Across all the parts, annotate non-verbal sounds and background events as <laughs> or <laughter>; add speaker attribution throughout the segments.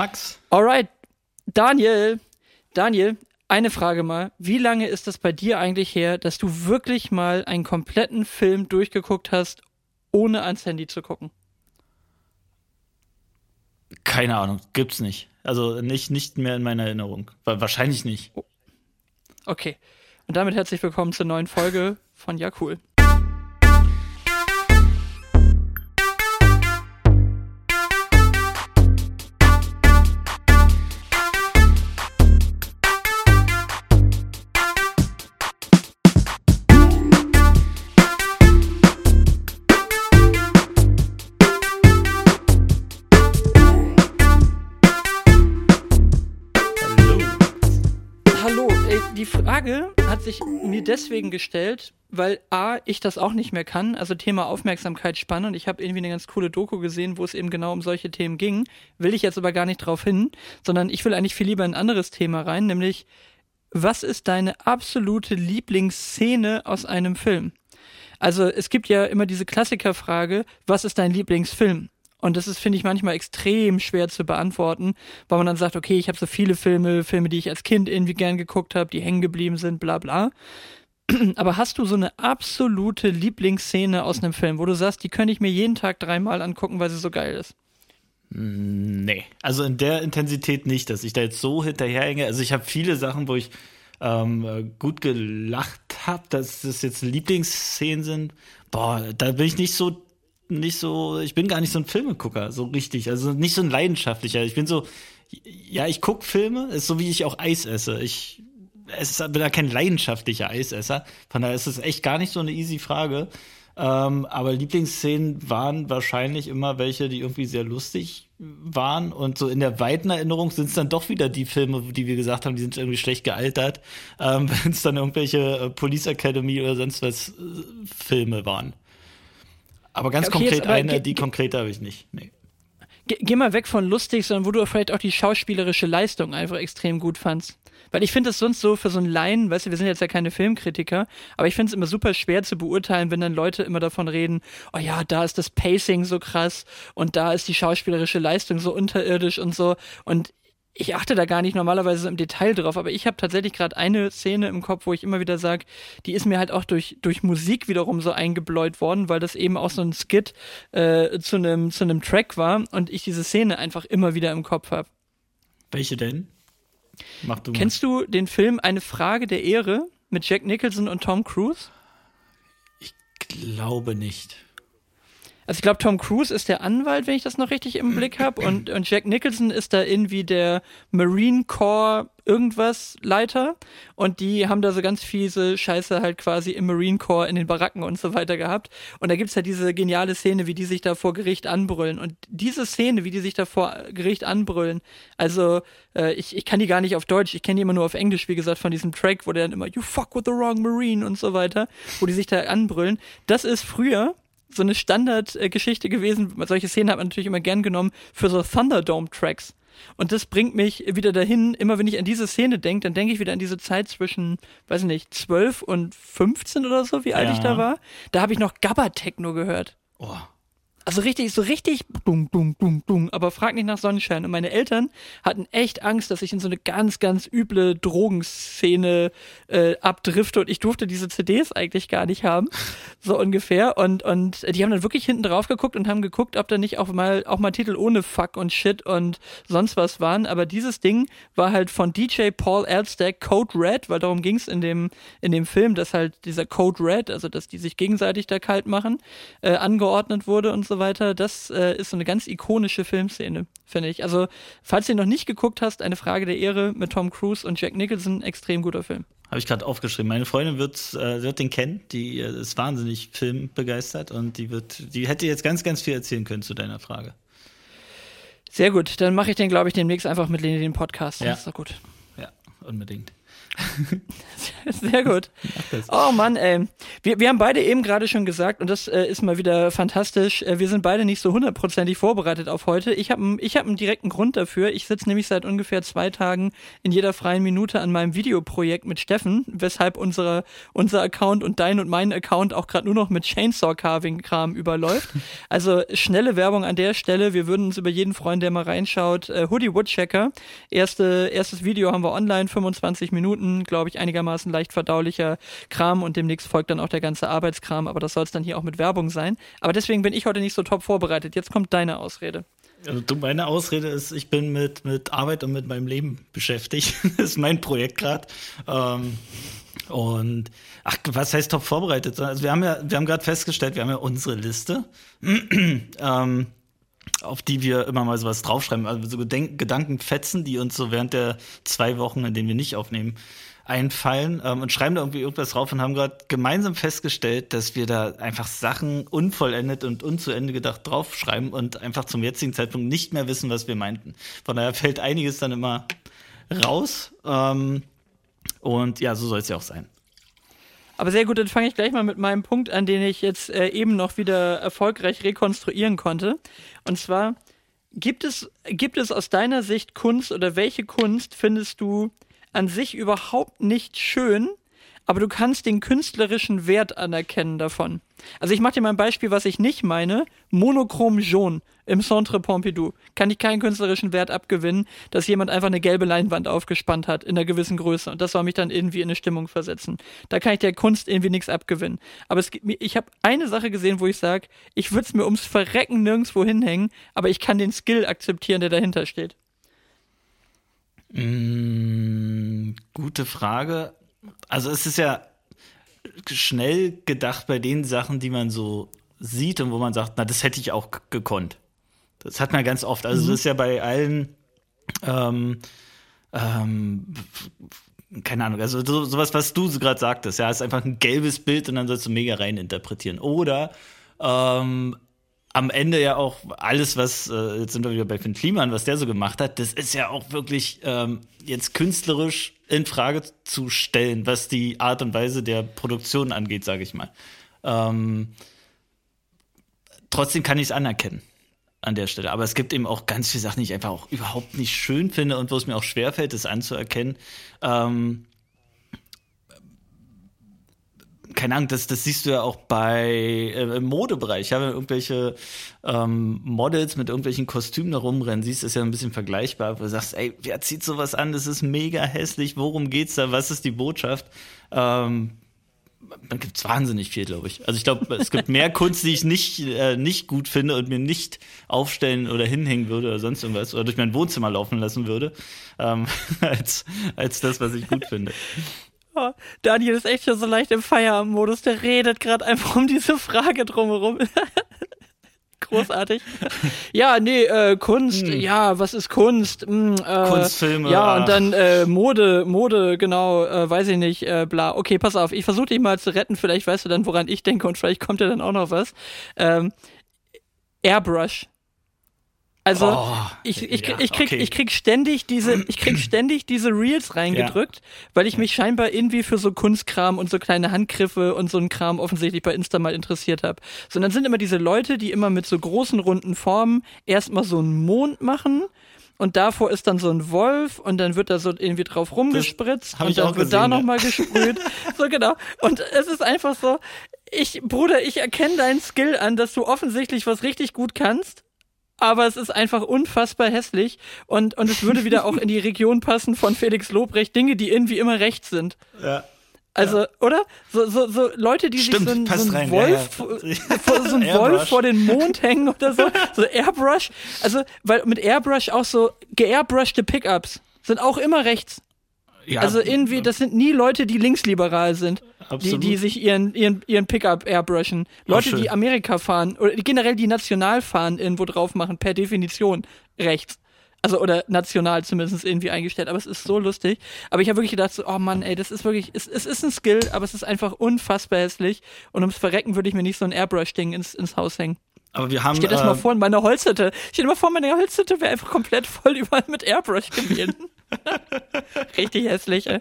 Speaker 1: Max.
Speaker 2: Alright, Daniel, Daniel, eine Frage mal. Wie lange ist das bei dir eigentlich her, dass du wirklich mal einen kompletten Film durchgeguckt hast, ohne ans Handy zu gucken?
Speaker 1: Keine Ahnung, gibt's nicht. Also nicht, nicht mehr in meiner Erinnerung. Wahrscheinlich nicht.
Speaker 2: Okay. Und damit herzlich willkommen zur neuen Folge von Ja Cool. Deswegen gestellt, weil A, ich das auch nicht mehr kann, also Thema Aufmerksamkeitsspanne und ich habe irgendwie eine ganz coole Doku gesehen, wo es eben genau um solche Themen ging, will ich jetzt aber gar nicht drauf hin, sondern ich will eigentlich viel lieber ein anderes Thema rein, nämlich was ist deine absolute Lieblingsszene aus einem Film? Also es gibt ja immer diese Klassikerfrage, was ist dein Lieblingsfilm? Und das ist, finde ich, manchmal extrem schwer zu beantworten, weil man dann sagt, okay, ich habe so viele Filme, Filme, die ich als Kind irgendwie gern geguckt habe, die hängen geblieben sind, bla bla. <clears throat> Aber hast du so eine absolute Lieblingsszene aus einem Film, wo du sagst, die könnte ich mir jeden Tag dreimal angucken, weil sie so geil ist?
Speaker 1: Mm, nee, also in der Intensität nicht, dass ich da jetzt so hinterherhänge. Also ich habe viele Sachen, wo ich ähm, gut gelacht habe, dass das jetzt Lieblingsszenen sind. Boah, da bin ich nicht so nicht so, ich bin gar nicht so ein Filmegucker, so richtig. Also nicht so ein leidenschaftlicher. Ich bin so, ja, ich gucke Filme, ist so wie ich auch Eis esse. Ich es ist, bin da kein leidenschaftlicher Eisesser. Von daher ist es echt gar nicht so eine easy Frage. Ähm, aber Lieblingsszenen waren wahrscheinlich immer welche, die irgendwie sehr lustig waren. Und so in der weiten Erinnerung sind es dann doch wieder die Filme, die wir gesagt haben, die sind irgendwie schlecht gealtert, ähm, <laughs> wenn es dann irgendwelche äh, Police Academy oder sonst was äh, Filme waren. Aber ganz okay, konkret eine, die konkrete habe ich nicht. Nee.
Speaker 2: Geh mal weg von lustig, sondern wo du vielleicht auch die schauspielerische Leistung einfach extrem gut fandst. Weil ich finde es sonst so für so einen Laien, weißt du, wir sind jetzt ja keine Filmkritiker, aber ich finde es immer super schwer zu beurteilen, wenn dann Leute immer davon reden, oh ja, da ist das Pacing so krass und da ist die schauspielerische Leistung so unterirdisch und so. Und ich achte da gar nicht normalerweise im Detail drauf, aber ich habe tatsächlich gerade eine Szene im Kopf, wo ich immer wieder sage, die ist mir halt auch durch, durch Musik wiederum so eingebläut worden, weil das eben auch so ein Skit äh, zu einem zu einem Track war und ich diese Szene einfach immer wieder im Kopf habe.
Speaker 1: Welche denn?
Speaker 2: Mach du Kennst du den Film Eine Frage der Ehre mit Jack Nicholson und Tom Cruise?
Speaker 1: Ich glaube nicht.
Speaker 2: Also ich glaube, Tom Cruise ist der Anwalt, wenn ich das noch richtig im Blick habe. Und, und Jack Nicholson ist da irgendwie der Marine Corps irgendwas Leiter. Und die haben da so ganz fiese Scheiße halt quasi im Marine Corps in den Baracken und so weiter gehabt. Und da gibt's ja diese geniale Szene, wie die sich da vor Gericht anbrüllen. Und diese Szene, wie die sich da vor Gericht anbrüllen, also äh, ich, ich kann die gar nicht auf Deutsch, ich kenne die immer nur auf Englisch, wie gesagt, von diesem Track, wo der dann immer You fuck with the wrong Marine und so weiter, wo die sich da anbrüllen. Das ist früher so eine Standardgeschichte gewesen. Solche Szenen hat man natürlich immer gern genommen für so Thunderdome-Tracks. Und das bringt mich wieder dahin, immer wenn ich an diese Szene denke, dann denke ich wieder an diese Zeit zwischen, weiß ich nicht, 12 und 15 oder so, wie alt ja. ich da war. Da habe ich noch Gabba-Techno gehört. Oh. Also richtig, so richtig bum, bum, bum, bum. Aber frag nicht nach Sonnenschein. Und meine Eltern hatten echt Angst, dass ich in so eine ganz, ganz üble Drogenszene äh, abdrifte und ich durfte diese CDs eigentlich gar nicht haben. <laughs> So ungefähr. Und, und die haben dann wirklich hinten drauf geguckt und haben geguckt, ob da nicht auch mal, auch mal Titel ohne Fuck und Shit und sonst was waren. Aber dieses Ding war halt von DJ Paul Elstack Code Red, weil darum ging es in dem, in dem Film, dass halt dieser Code Red, also dass die sich gegenseitig da kalt machen, äh, angeordnet wurde und so weiter, das äh, ist so eine ganz ikonische Filmszene, finde ich. Also, falls du ihn noch nicht geguckt hast, eine Frage der Ehre mit Tom Cruise und Jack Nicholson, extrem guter Film.
Speaker 1: Habe ich gerade aufgeschrieben. Meine Freundin wird, äh, wird den kennen, die äh, ist wahnsinnig filmbegeistert und die wird, die hätte jetzt ganz, ganz viel erzählen können zu deiner Frage.
Speaker 2: Sehr gut, dann mache ich den, glaube ich, demnächst einfach mit Leni den Podcast.
Speaker 1: Ja.
Speaker 2: Das ist doch gut.
Speaker 1: Ja, unbedingt. <laughs>
Speaker 2: Sehr gut. Oh Mann, ey. Wir, wir haben beide eben gerade schon gesagt, und das äh, ist mal wieder fantastisch, äh, wir sind beide nicht so hundertprozentig vorbereitet auf heute. Ich habe ich hab einen direkten Grund dafür. Ich sitze nämlich seit ungefähr zwei Tagen in jeder freien Minute an meinem Videoprojekt mit Steffen, weshalb unsere, unser Account und dein und mein Account auch gerade nur noch mit Chainsaw-Carving-Kram überläuft. <laughs> Also schnelle Werbung an der Stelle. Wir würden uns über jeden freuen, der mal reinschaut. Äh, Hoodie Woodchecker. Erste, erstes Video haben wir online, 25 Minuten, glaube ich, einigermaßen leicht verdaulicher Kram und demnächst folgt dann auch der ganze Arbeitskram, aber das soll es dann hier auch mit Werbung sein. Aber deswegen bin ich heute nicht so top vorbereitet. Jetzt kommt deine Ausrede.
Speaker 1: Also meine Ausrede ist, ich bin mit, mit Arbeit und mit meinem Leben beschäftigt. <laughs> das ist mein Projekt gerade. Ähm, und ach, was heißt top vorbereitet? Also wir haben ja, wir haben gerade festgestellt, wir haben ja unsere Liste. <clears throat> ähm, auf die wir immer mal sowas draufschreiben, also so Gedenk Gedankenfetzen, die uns so während der zwei Wochen, in denen wir nicht aufnehmen, einfallen ähm, und schreiben da irgendwie irgendwas drauf und haben gerade gemeinsam festgestellt, dass wir da einfach Sachen unvollendet und unzuende gedacht draufschreiben und einfach zum jetzigen Zeitpunkt nicht mehr wissen, was wir meinten. Von daher fällt einiges dann immer raus. Ähm, und ja, so soll es ja auch sein.
Speaker 2: Aber sehr gut, dann fange ich gleich mal mit meinem Punkt an, den ich jetzt äh, eben noch wieder erfolgreich rekonstruieren konnte. Und zwar, gibt es, gibt es aus deiner Sicht Kunst oder welche Kunst findest du an sich überhaupt nicht schön, aber du kannst den künstlerischen Wert anerkennen davon. Also ich mache dir mal ein Beispiel, was ich nicht meine. Monochrom Jaune im Centre Pompidou kann ich keinen künstlerischen Wert abgewinnen, dass jemand einfach eine gelbe Leinwand aufgespannt hat in einer gewissen Größe und das soll mich dann irgendwie in eine Stimmung versetzen. Da kann ich der Kunst irgendwie nichts abgewinnen. Aber es ich habe eine Sache gesehen, wo ich sage, ich würde es mir ums Verrecken nirgendwo hinhängen, aber ich kann den Skill akzeptieren, der dahinter steht.
Speaker 1: Mm, gute Frage. Also es ist ja schnell gedacht bei den Sachen, die man so sieht und wo man sagt, na, das hätte ich auch gekonnt. Das hat man ganz oft. Also mhm. das ist ja bei allen, ähm, ähm, keine Ahnung, also so, sowas, was du gerade sagtest, ja, ist einfach ein gelbes Bild und dann sollst du mega rein interpretieren. Oder ähm, am Ende ja auch alles, was, äh, jetzt sind wir wieder bei Finn Kliman, was der so gemacht hat, das ist ja auch wirklich ähm, jetzt künstlerisch in Frage zu stellen, was die Art und Weise der Produktion angeht, sage ich mal. Ähm, trotzdem kann ich es anerkennen an der Stelle. Aber es gibt eben auch ganz viele Sachen, die ich einfach auch überhaupt nicht schön finde und wo es mir auch schwerfällt, das anzuerkennen. Ähm, keine Ahnung, das, das siehst du ja auch bei äh, im Modebereich, ja, wenn irgendwelche ähm, Models mit irgendwelchen Kostümen da rumrennen, siehst du es ja ein bisschen vergleichbar, wo du sagst, ey, wer zieht sowas an? Das ist mega hässlich, worum geht's da? Was ist die Botschaft? Ähm, man gibt wahnsinnig viel, glaube ich. Also ich glaube, es gibt mehr <laughs> Kunst, die ich nicht, äh, nicht gut finde und mir nicht aufstellen oder hinhängen würde oder sonst irgendwas oder durch mein Wohnzimmer laufen lassen würde, ähm, <laughs> als, als das, was ich gut finde.
Speaker 2: Oh, Daniel ist echt schon so leicht im Feierabendmodus. Der redet gerade einfach um diese Frage drumherum. <laughs> Großartig. ja, nee, äh, Kunst, hm. ja, was ist Kunst? Hm, äh,
Speaker 1: Kunstfilme.
Speaker 2: Ja, und dann äh, Mode, Mode, genau, äh, weiß ich nicht, äh, bla. Okay, pass auf, ich versuche dich mal zu retten, vielleicht weißt du dann, woran ich denke und vielleicht kommt ja dann auch noch was. Ähm, Airbrush. Also oh, ich, ich, ja, ich, krieg, okay. ich krieg ständig diese, ich krieg <clears throat> ständig diese Reels reingedrückt, ja. weil ich mich scheinbar irgendwie für so Kunstkram und so kleine Handgriffe und so ein Kram offensichtlich bei Insta mal interessiert habe. So, und dann sind immer diese Leute, die immer mit so großen runden Formen erstmal so einen Mond machen und davor ist dann so ein Wolf und dann wird da so irgendwie drauf rumgespritzt und dann wird da nochmal gesprüht. <laughs> so genau. Und es ist einfach so, ich, Bruder, ich erkenne deinen Skill an, dass du offensichtlich was richtig gut kannst aber es ist einfach unfassbar hässlich und, und es würde wieder auch in die Region passen von Felix Lobrecht, Dinge, die irgendwie immer recht sind.
Speaker 1: Ja.
Speaker 2: Also, ja. oder? So, so, so Leute, die
Speaker 1: Stimmt,
Speaker 2: sich so,
Speaker 1: so
Speaker 2: ein, Wolf, ja, ja. so ein Wolf vor den Mond hängen oder so, so Airbrush. Also, weil mit Airbrush auch so geairbrushte Pickups sind auch immer rechts. Ja, also irgendwie, das sind nie Leute, die linksliberal sind, die, die sich ihren, ihren, ihren Pickup airbrushen. Leute, die Amerika fahren oder die generell die national fahren, irgendwo drauf machen, per Definition rechts. Also, oder national zumindest irgendwie eingestellt. Aber es ist so lustig. Aber ich habe wirklich gedacht, so, oh Mann, ey, das ist wirklich, es, es ist ein Skill, aber es ist einfach unfassbar hässlich. Und ums Verrecken würde ich mir nicht so ein Airbrush-Ding ins, ins Haus hängen.
Speaker 1: Aber wir haben.
Speaker 2: Stell dir das äh, mal vor, in meiner Holzhütte. Stell dir mal vor, meine Holzhütte wäre einfach komplett voll überall mit Airbrush gemälden. <laughs> <laughs> Richtig hässlich, ey.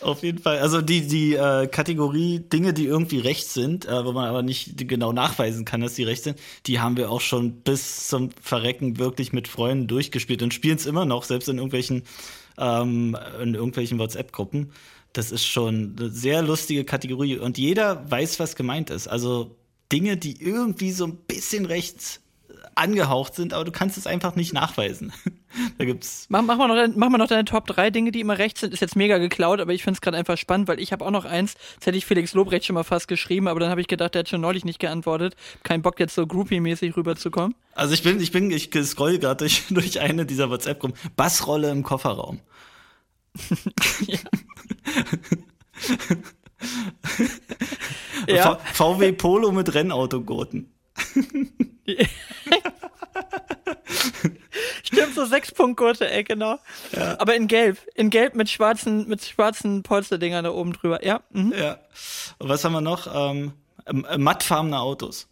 Speaker 1: Auf jeden Fall. Also die, die äh, Kategorie Dinge, die irgendwie rechts sind, äh, wo man aber nicht genau nachweisen kann, dass die rechts sind, die haben wir auch schon bis zum Verrecken wirklich mit Freunden durchgespielt und spielen es immer noch, selbst in irgendwelchen, ähm, in irgendwelchen WhatsApp-Gruppen. Das ist schon eine sehr lustige Kategorie und jeder weiß, was gemeint ist. Also Dinge, die irgendwie so ein bisschen rechts angehaucht sind, aber du kannst es einfach nicht nachweisen. <laughs> da gibt's.
Speaker 2: Mach, mach, mal noch, mach mal noch deine Top 3 Dinge, die immer rechts sind. Ist jetzt mega geklaut, aber ich finde es gerade einfach spannend, weil ich habe auch noch eins, das hätte ich Felix Lobrecht schon mal fast geschrieben, aber dann habe ich gedacht, der hat schon neulich nicht geantwortet. Kein Bock jetzt so groupie-mäßig rüberzukommen.
Speaker 1: Also ich bin, ich bin, ich scroll gerade durch, <laughs> durch eine dieser WhatsApp-Gruppen. Bassrolle im Kofferraum. <laughs> ja. VW Polo mit Rennautogurten. <laughs>
Speaker 2: Stimmt, so sechs Punktgurte, ey, genau. Ja. Aber in Gelb. In Gelb mit schwarzen, mit schwarzen Polsterdingern da oben drüber. Ja. Mhm.
Speaker 1: Ja. Und was haben wir noch? Ähm, äh, mattfarbene Autos.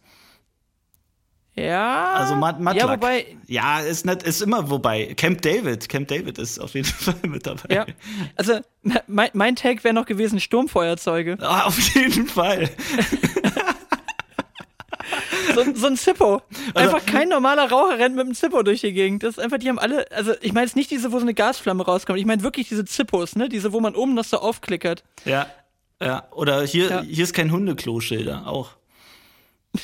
Speaker 2: Ja.
Speaker 1: Also matt, matt
Speaker 2: Ja, wobei.
Speaker 1: Ja, ist nicht, ist immer wobei. Camp David, Camp David ist auf jeden <laughs> Fall mit dabei.
Speaker 2: Ja. Also mein, mein Tag wäre noch gewesen Sturmfeuerzeuge.
Speaker 1: Ah, auf jeden Fall. <laughs>
Speaker 2: so, so ein Zippo. Also einfach kein normaler Raucher rennt mit einem Zippo durch die Gegend. Das ist einfach, die haben alle, also ich meine jetzt nicht diese, wo so eine Gasflamme rauskommt. Ich meine wirklich diese Zippos, ne? Diese, wo man oben noch so aufklickert.
Speaker 1: Ja. Ja. Oder hier, ja. hier ist kein Hundekloschilder, auch. <laughs>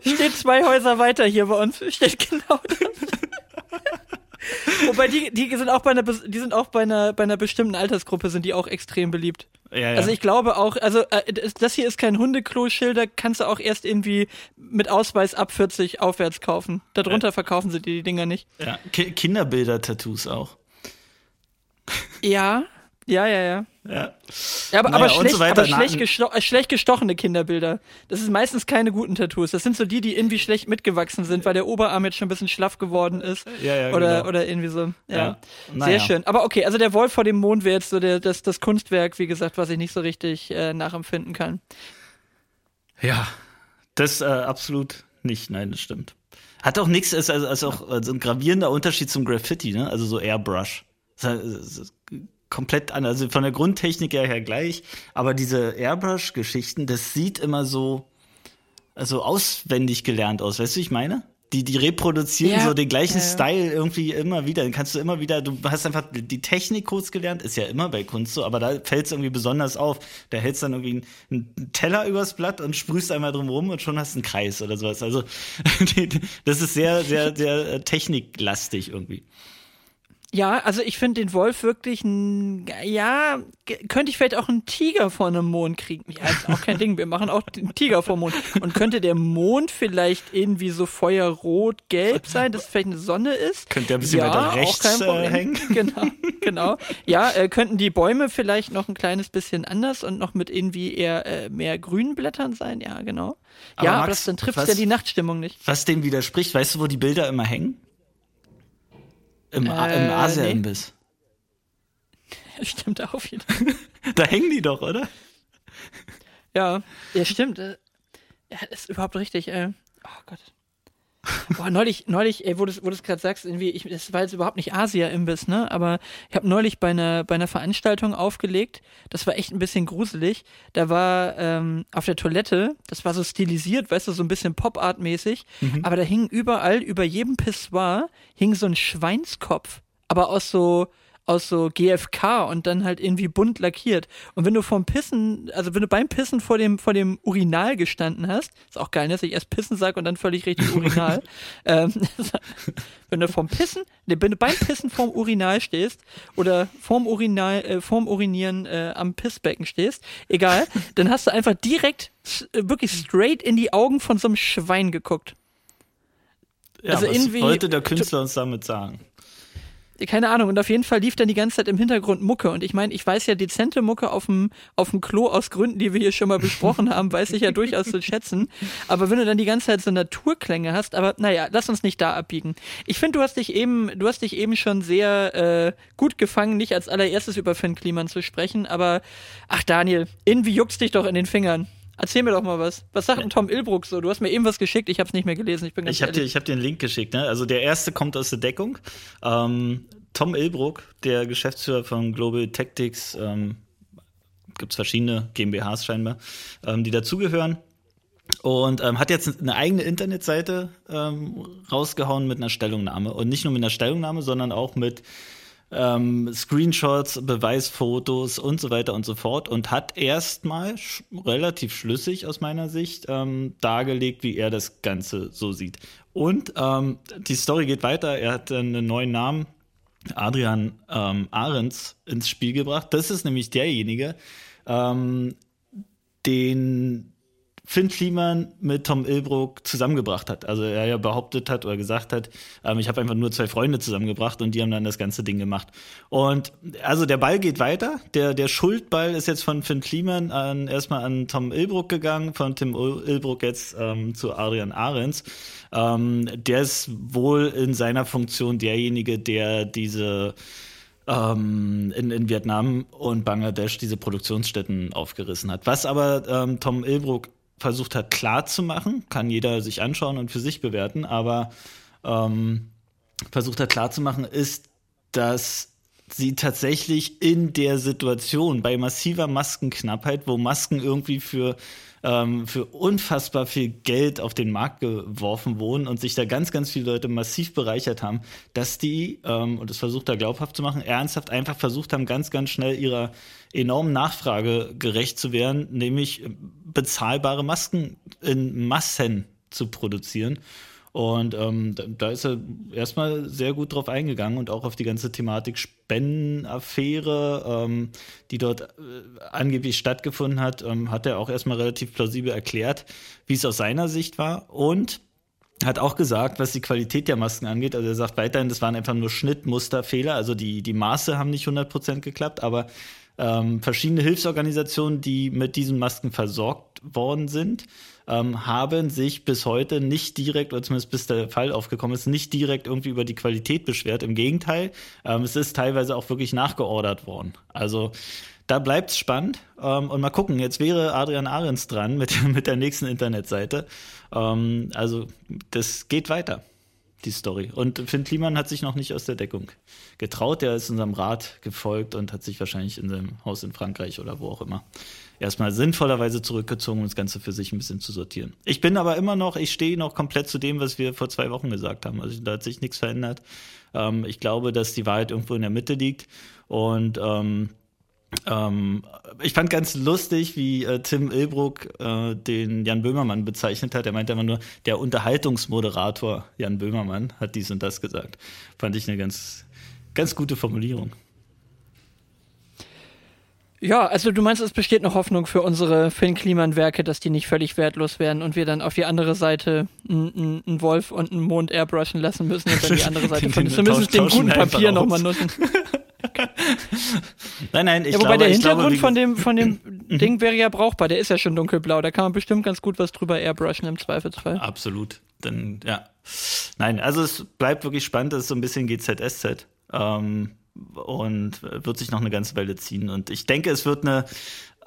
Speaker 2: Steht zwei Häuser weiter hier bei uns. Steht genau das. <laughs> <laughs> Wobei die, die sind auch bei einer, die sind auch bei einer, bei einer bestimmten Altersgruppe sind die auch extrem beliebt. Ja, ja. Also ich glaube auch, also äh, das hier ist kein Hundeklo-Schilder, kannst du auch erst irgendwie mit Ausweis ab 40 aufwärts kaufen. Darunter ja. verkaufen sie die, die Dinger nicht.
Speaker 1: Ja, Ki Kinderbilder-Tattoos auch.
Speaker 2: Ja, ja, ja, ja.
Speaker 1: Ja,
Speaker 2: ja aber, naja, aber, schlecht, so aber schlecht, gesto äh, schlecht, gestochene Kinderbilder. Das sind meistens keine guten Tattoos. Das sind so die, die irgendwie schlecht mitgewachsen sind, weil der Oberarm jetzt schon ein bisschen schlaff geworden ist.
Speaker 1: Ja, ja,
Speaker 2: oder,
Speaker 1: genau.
Speaker 2: oder irgendwie so. Ja. ja. Naja. Sehr schön. Aber okay, also der Wolf vor dem Mond wäre jetzt so der, das, das Kunstwerk, wie gesagt, was ich nicht so richtig äh, nachempfinden kann.
Speaker 1: Ja, das äh, absolut nicht. Nein, das stimmt. Hat auch nichts, ist also, also auch also ein gravierender Unterschied zum Graffiti, ne? Also so Airbrush. Das ist, komplett an, also von der Grundtechnik her gleich, aber diese Airbrush-Geschichten, das sieht immer so, also auswendig gelernt aus, weißt du, wie ich meine? Die, die reproduzieren ja, so den gleichen ja, ja. Style irgendwie immer wieder. Den kannst du immer wieder, du hast einfach die Technik kurz gelernt, ist ja immer bei Kunst so, aber da fällt es irgendwie besonders auf. Da hältst dann irgendwie einen Teller übers Blatt und sprühst einmal drum rum und schon hast einen Kreis oder sowas. Also <laughs> das ist sehr, sehr, sehr äh, techniklastig irgendwie.
Speaker 2: Ja, also ich finde den Wolf wirklich, ja, könnte ich vielleicht auch einen Tiger vor einem Mond kriegen. Ja, ist auch kein Ding, wir machen auch den Tiger vor dem Mond. Und könnte der Mond vielleicht irgendwie so feuerrot-gelb sein, dass es vielleicht eine Sonne ist?
Speaker 1: Könnte er ein bisschen ja, weiter rechts äh, hängen? <laughs>
Speaker 2: Genau, genau. Ja, äh, könnten die Bäume vielleicht noch ein kleines bisschen anders und noch mit irgendwie eher äh, mehr grünen Blättern sein? Ja, genau. Aber ja, Max, aber das, dann trifft ja die Nachtstimmung nicht.
Speaker 1: Was dem widerspricht, weißt du, wo die Bilder immer hängen? Im, äh, im Asia-Imbiss.
Speaker 2: Nee. <laughs> Stimmt auch wieder. <laughs>
Speaker 1: da hängen die doch, oder?
Speaker 2: Ja, ja, stimmt. Ja, das ist überhaupt richtig. Äh. Oh Gott. Boah, neulich, neulich, ey, wo du es gerade sagst, irgendwie, ich, das war jetzt überhaupt nicht Asia-Imbiss, ne? Aber ich habe neulich bei einer, bei einer Veranstaltung aufgelegt. Das war echt ein bisschen gruselig. Da war ähm, auf der Toilette, das war so stilisiert, weißt du, so ein bisschen Pop-Art-mäßig. Mhm. Aber da hing überall, über jedem Pissoir, hing so ein Schweinskopf. Aber aus so, aus so GFK und dann halt irgendwie bunt lackiert. Und wenn du vom Pissen, also wenn du beim Pissen vor dem, vor dem Urinal gestanden hast, ist auch geil, ne, dass ich erst Pissen sag und dann völlig richtig <laughs> Urinal. ähm, <laughs> wenn du vom Pissen, wenn du beim Pissen vorm Urinal stehst oder vorm Urinal, äh, vorm Urinieren äh, am Pissbecken stehst, egal, dann hast du einfach direkt äh, wirklich straight in die Augen von so einem Schwein geguckt.
Speaker 1: Ja, also was irgendwie, wollte der Künstler uns damit sagen?
Speaker 2: Keine Ahnung, und auf jeden Fall lief dann die ganze Zeit im Hintergrund Mucke. Und ich meine, ich weiß ja dezente Mucke auf dem, auf dem Klo aus Gründen, die wir hier schon mal besprochen haben, weiß ich ja durchaus zu schätzen. Aber wenn du dann die ganze Zeit so Naturklänge hast, aber naja, lass uns nicht da abbiegen. Ich finde, du hast dich eben, du hast dich eben schon sehr äh, gut gefangen, nicht als allererstes über Finn Kliman zu sprechen, aber ach Daniel, irgendwie juckst dich doch in den Fingern. Erzähl mir doch mal was. Was sagt denn Tom Ilbruck so? Du hast mir eben was geschickt, ich habe es nicht mehr gelesen. Ich bin ganz
Speaker 1: Ich habe dir, ich hab dir einen Link geschickt. Ne? Also der erste kommt aus der Deckung. Ähm, Tom Ilbruck, der Geschäftsführer von Global Tactics, ähm, gibt es verschiedene GmbHs scheinbar, ähm, die dazugehören. Und ähm, hat jetzt eine eigene Internetseite ähm, rausgehauen mit einer Stellungnahme. Und nicht nur mit einer Stellungnahme, sondern auch mit ähm, Screenshots, Beweisfotos und so weiter und so fort. Und hat erstmal sch relativ schlüssig aus meiner Sicht ähm, dargelegt, wie er das Ganze so sieht. Und ähm, die Story geht weiter. Er hat einen neuen Namen, Adrian ähm, Ahrens, ins Spiel gebracht. Das ist nämlich derjenige, ähm, den Finn Kliman mit Tom Ilbruck zusammengebracht hat. Also er ja behauptet hat oder gesagt hat, ähm, ich habe einfach nur zwei Freunde zusammengebracht und die haben dann das ganze Ding gemacht. Und also der Ball geht weiter. Der, der Schuldball ist jetzt von Finn Kliman an, erstmal an Tom Ilbruck gegangen, von Tim Ilbruck jetzt ähm, zu Adrian Ahrens. Ähm, der ist wohl in seiner Funktion derjenige, der diese ähm, in, in Vietnam und Bangladesch diese Produktionsstätten aufgerissen hat. Was aber ähm, Tom Ilbruck versucht hat klar zu machen, kann jeder sich anschauen und für sich bewerten, aber ähm, versucht hat klar zu machen, ist, dass sie tatsächlich in der Situation bei massiver Maskenknappheit, wo Masken irgendwie für ähm, für unfassbar viel Geld auf den Markt geworfen wurden und sich da ganz, ganz viele Leute massiv bereichert haben, dass die, ähm, und das versucht er glaubhaft zu machen, ernsthaft einfach versucht haben, ganz, ganz schnell ihrer enormen Nachfrage gerecht zu werden, nämlich bezahlbare Masken in Massen zu produzieren. Und ähm, da ist er erstmal sehr gut drauf eingegangen und auch auf die ganze Thematik Spendenaffäre, ähm, die dort äh, angeblich stattgefunden hat, ähm, hat er auch erstmal relativ plausibel erklärt, wie es aus seiner Sicht war. Und hat auch gesagt, was die Qualität der Masken angeht, also er sagt weiterhin, das waren einfach nur Schnittmusterfehler, also die, die Maße haben nicht 100% geklappt, aber ähm, verschiedene Hilfsorganisationen, die mit diesen Masken versorgt worden sind, ähm, haben sich bis heute nicht direkt, oder zumindest bis der Fall aufgekommen ist, nicht direkt irgendwie über die Qualität beschwert. Im Gegenteil, ähm, es ist teilweise auch wirklich nachgeordert worden. Also da bleibt es spannend. Ähm, und mal gucken, jetzt wäre Adrian Ahrens dran mit, <laughs> mit der nächsten Internetseite. Ähm, also das geht weiter die Story. Und Finn Kliman hat sich noch nicht aus der Deckung getraut. Der ist unserem Rat gefolgt und hat sich wahrscheinlich in seinem Haus in Frankreich oder wo auch immer erstmal sinnvollerweise zurückgezogen, um das Ganze für sich ein bisschen zu sortieren. Ich bin aber immer noch, ich stehe noch komplett zu dem, was wir vor zwei Wochen gesagt haben. Also da hat sich nichts verändert. Ähm, ich glaube, dass die Wahrheit irgendwo in der Mitte liegt. Und ähm, ähm, ich fand ganz lustig, wie äh, Tim Ilbruck äh, den Jan Böhmermann bezeichnet hat. Er meinte immer nur, der Unterhaltungsmoderator Jan Böhmermann hat dies und das gesagt. Fand ich eine ganz, ganz gute Formulierung.
Speaker 2: Ja, also du meinst, es besteht noch Hoffnung für unsere Finn Kliman-Werke, dass die nicht völlig wertlos werden und wir dann auf die andere Seite einen Wolf und einen Mond airbrushen lassen müssen und dann die andere <laughs> Seite von zumindest den guten Papier nochmal nutzen. <laughs>
Speaker 1: nein, nein, ich
Speaker 2: ja,
Speaker 1: wobei
Speaker 2: glaube, der Hintergrund glaube, von dem, von dem <clears throat> Ding wäre ja brauchbar, der ist ja schon dunkelblau, da kann man bestimmt ganz gut was drüber airbrushen im Zweifelsfall.
Speaker 1: Absolut. Dann, ja. Nein, also es bleibt wirklich spannend, das ist so ein bisschen GZSZ. Ähm, und wird sich noch eine ganze Weile ziehen. Und ich denke, es wird eine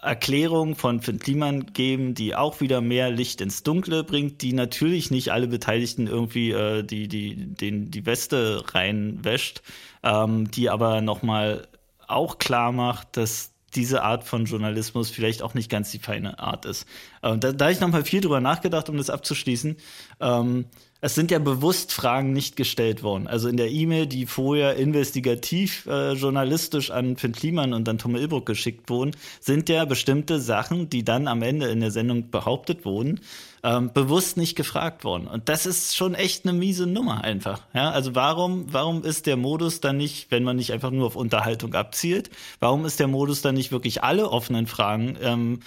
Speaker 1: Erklärung von Finn Kliman geben, die auch wieder mehr Licht ins Dunkle bringt, die natürlich nicht alle Beteiligten irgendwie äh, die, die, den, die Weste reinwäscht, ähm, die aber nochmal auch klar macht, dass diese Art von Journalismus vielleicht auch nicht ganz die feine Art ist. Ähm, da, da habe ich nochmal viel drüber nachgedacht, um das abzuschließen. Ähm, es sind ja bewusst Fragen nicht gestellt worden. Also in der E-Mail, die vorher investigativ äh, journalistisch an Finn Kliman und dann Tom Ilbruck geschickt wurden, sind ja bestimmte Sachen, die dann am Ende in der Sendung behauptet wurden, ähm, bewusst nicht gefragt worden. Und das ist schon echt eine miese Nummer einfach. Ja, also warum, warum ist der Modus dann nicht, wenn man nicht einfach nur auf Unterhaltung abzielt, warum ist der Modus dann nicht wirklich alle offenen Fragen ähm,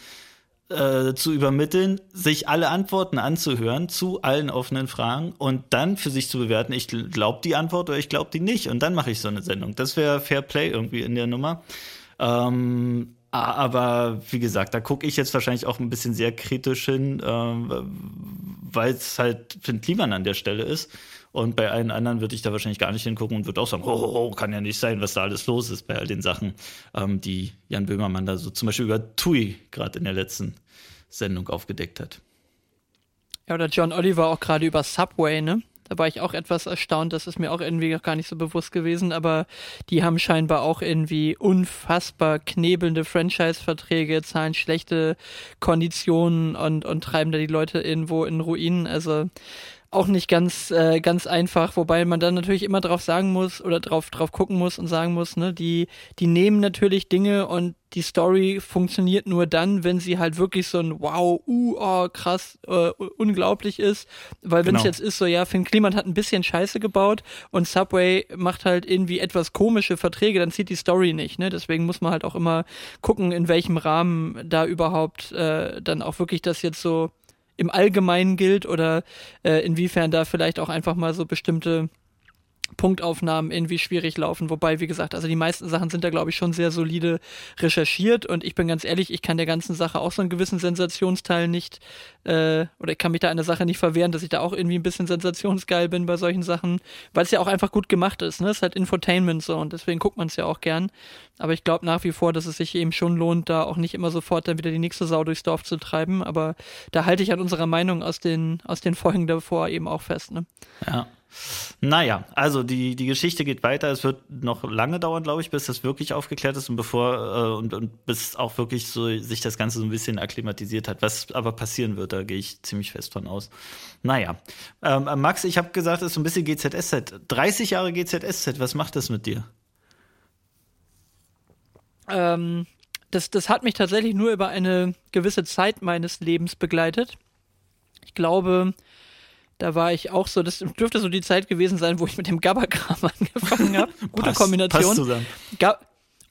Speaker 1: äh, zu übermitteln, sich alle Antworten anzuhören zu allen offenen Fragen und dann für sich zu bewerten, ich glaube die Antwort oder ich glaube die nicht. Und dann mache ich so eine Sendung. Das wäre Fair Play irgendwie in der Nummer. Ähm, aber wie gesagt, da gucke ich jetzt wahrscheinlich auch ein bisschen sehr kritisch hin, äh, weil es halt Finn Kliman an der Stelle ist. Und bei allen anderen würde ich da wahrscheinlich gar nicht hingucken und würde auch sagen, oh, oh, oh, kann ja nicht sein, was da alles los ist bei all den Sachen, ähm, die Jan Böhmermann da so zum Beispiel über TUI gerade in der letzten Sendung aufgedeckt hat.
Speaker 2: Ja, oder John Oliver auch gerade über Subway, ne? Da war ich auch etwas erstaunt, das ist mir auch irgendwie noch gar nicht so bewusst gewesen, aber die haben scheinbar auch irgendwie unfassbar knebelnde Franchise-Verträge, zahlen schlechte Konditionen und, und treiben da die Leute irgendwo in Ruinen. Also auch nicht ganz äh, ganz einfach, wobei man dann natürlich immer drauf sagen muss oder drauf drauf gucken muss und sagen muss, ne, die die nehmen natürlich Dinge und die Story funktioniert nur dann, wenn sie halt wirklich so ein wow, uh, oh, krass, äh, unglaublich ist, weil wenn es genau. jetzt ist so ja, Finn Kliman hat ein bisschen Scheiße gebaut und Subway macht halt irgendwie etwas komische Verträge, dann zieht die Story nicht, ne? Deswegen muss man halt auch immer gucken, in welchem Rahmen da überhaupt äh, dann auch wirklich das jetzt so im Allgemeinen gilt oder äh, inwiefern da vielleicht auch einfach mal so bestimmte Punktaufnahmen irgendwie schwierig laufen. Wobei, wie gesagt, also die meisten Sachen sind da, glaube ich, schon sehr solide recherchiert. Und ich bin ganz ehrlich, ich kann der ganzen Sache auch so einen gewissen Sensationsteil nicht, äh, oder ich kann mich da einer Sache nicht verwehren, dass ich da auch irgendwie ein bisschen sensationsgeil bin bei solchen Sachen, weil es ja auch einfach gut gemacht ist. Ne? Es ist halt Infotainment so und deswegen guckt man es ja auch gern. Aber ich glaube nach wie vor, dass es sich eben schon lohnt, da auch nicht immer sofort dann wieder die nächste Sau durchs Dorf zu treiben. Aber da halte ich an unserer Meinung aus den, aus den Folgen davor eben auch fest. Ne?
Speaker 1: Ja. Naja, also die, die Geschichte geht weiter. Es wird noch lange dauern, glaube ich, bis das wirklich aufgeklärt ist und bevor äh, und, und bis auch wirklich so sich das Ganze so ein bisschen akklimatisiert hat. Was aber passieren wird, da gehe ich ziemlich fest von aus. Naja. Ähm, Max, ich habe gesagt, es ist so ein bisschen GZSZ. 30 Jahre GZSZ, was macht das mit dir?
Speaker 2: Ähm, das, das hat mich tatsächlich nur über eine gewisse Zeit meines Lebens begleitet. Ich glaube, da war ich auch so, das dürfte so die Zeit gewesen sein, wo ich mit dem Gabba-Kram <laughs> angefangen habe. <laughs> Gute passt, Kombination. Passt zusammen. Ga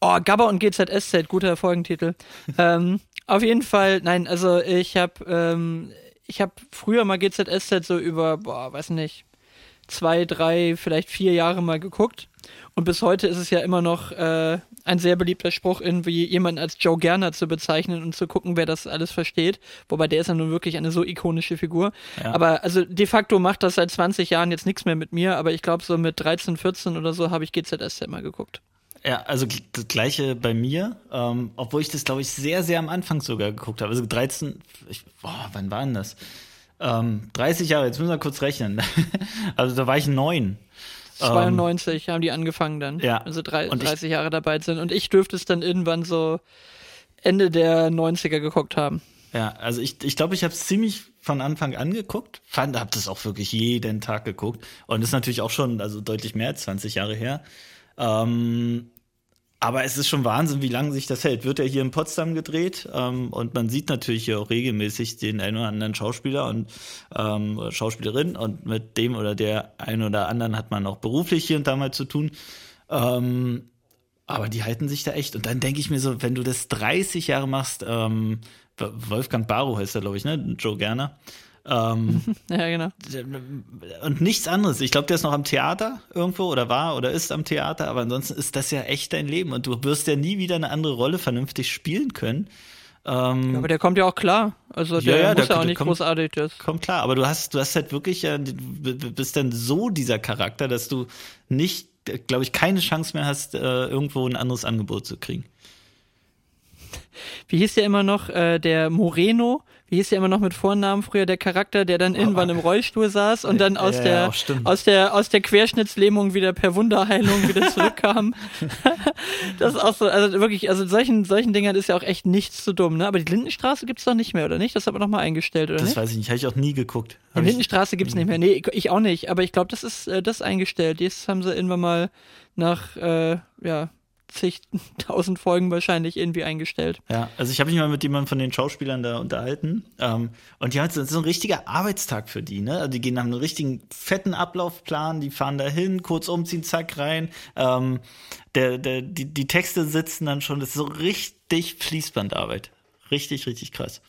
Speaker 2: oh, Gabba und GZSZ, guter Folgentitel. <laughs> ähm, auf jeden Fall, nein, also ich habe ähm, ich habe früher mal GZSZ so über, boah, weiß nicht, zwei, drei, vielleicht vier Jahre mal geguckt. Und bis heute ist es ja immer noch äh, ein sehr beliebter Spruch, irgendwie jemanden als Joe Gerner zu bezeichnen und zu gucken, wer das alles versteht. Wobei der ist ja nun wirklich eine so ikonische Figur. Ja. Aber also de facto macht das seit 20 Jahren jetzt nichts mehr mit mir, aber ich glaube, so mit 13, 14 oder so habe ich GZS immer geguckt.
Speaker 1: Ja, also das gleiche bei mir, ähm, obwohl ich das, glaube ich, sehr, sehr am Anfang sogar geguckt habe. Also 13, ich, boah, wann war denn das? Ähm, 30 Jahre, jetzt müssen wir kurz rechnen. <laughs> also da war ich neun.
Speaker 2: 92 ähm, haben die angefangen dann. Ja. Also drei, 30 ich, Jahre dabei sind. Und ich dürfte es dann irgendwann so Ende der 90er geguckt haben.
Speaker 1: Ja, also ich ich, glaube, ich habe es ziemlich von Anfang an geguckt. Fand, habe das auch wirklich jeden Tag geguckt. Und ist natürlich auch schon also deutlich mehr als 20 Jahre her. Ähm, aber es ist schon Wahnsinn, wie lange sich das hält. Wird er hier in Potsdam gedreht ähm, und man sieht natürlich hier auch regelmäßig den einen oder anderen Schauspieler und ähm, Schauspielerin und mit dem oder der einen oder anderen hat man auch beruflich hier und da mal zu tun. Ähm, aber die halten sich da echt. Und dann denke ich mir so, wenn du das 30 Jahre machst, ähm, Wolfgang Barrow heißt er, glaube ich, ne? Joe Gerner. Ähm, <laughs>
Speaker 2: ja, genau.
Speaker 1: Und nichts anderes. Ich glaube, der ist noch am Theater irgendwo oder war oder ist am Theater, aber ansonsten ist das ja echt dein Leben und du wirst ja nie wieder eine andere Rolle vernünftig spielen können.
Speaker 2: Ähm, ja, aber der kommt ja auch klar. Also der ja, ja, muss der, ja auch nicht kommt, großartig das.
Speaker 1: Kommt klar, aber du hast, du hast halt wirklich ja, du bist dann so dieser Charakter, dass du nicht, glaube ich, keine Chance mehr hast, äh, irgendwo ein anderes Angebot zu kriegen.
Speaker 2: Wie hieß der immer noch? Äh, der Moreno, wie hieß der immer noch mit Vornamen früher der Charakter, der dann irgendwann im Rollstuhl saß und dann aus ja, der ja, aus der aus der Querschnittslähmung wieder per Wunderheilung wieder <laughs> zurückkam. das ist auch so, also wirklich, also solchen solchen Dingern ist ja auch echt nichts zu dumm, ne? Aber die Lindenstraße gibt's doch nicht mehr, oder nicht? Das hat man noch mal eingestellt, oder
Speaker 1: Das
Speaker 2: nicht?
Speaker 1: weiß ich nicht, habe ich auch nie geguckt.
Speaker 2: Die Lindenstraße gibt's nicht mehr. Nee, ich auch nicht, aber ich glaube, das ist äh, das eingestellt. Jetzt haben sie irgendwann mal nach äh, ja, zigtausend Folgen wahrscheinlich irgendwie eingestellt.
Speaker 1: Ja, also ich habe mich mal mit jemandem von den Schauspielern da unterhalten ähm, und haben so, so ein richtiger Arbeitstag für die, ne? Also die gehen nach einem richtigen fetten Ablaufplan, die fahren da hin, kurz umziehen, zack rein. Ähm, der, der, die, die Texte sitzen dann schon, das ist so richtig Fließbandarbeit. Richtig, richtig krass.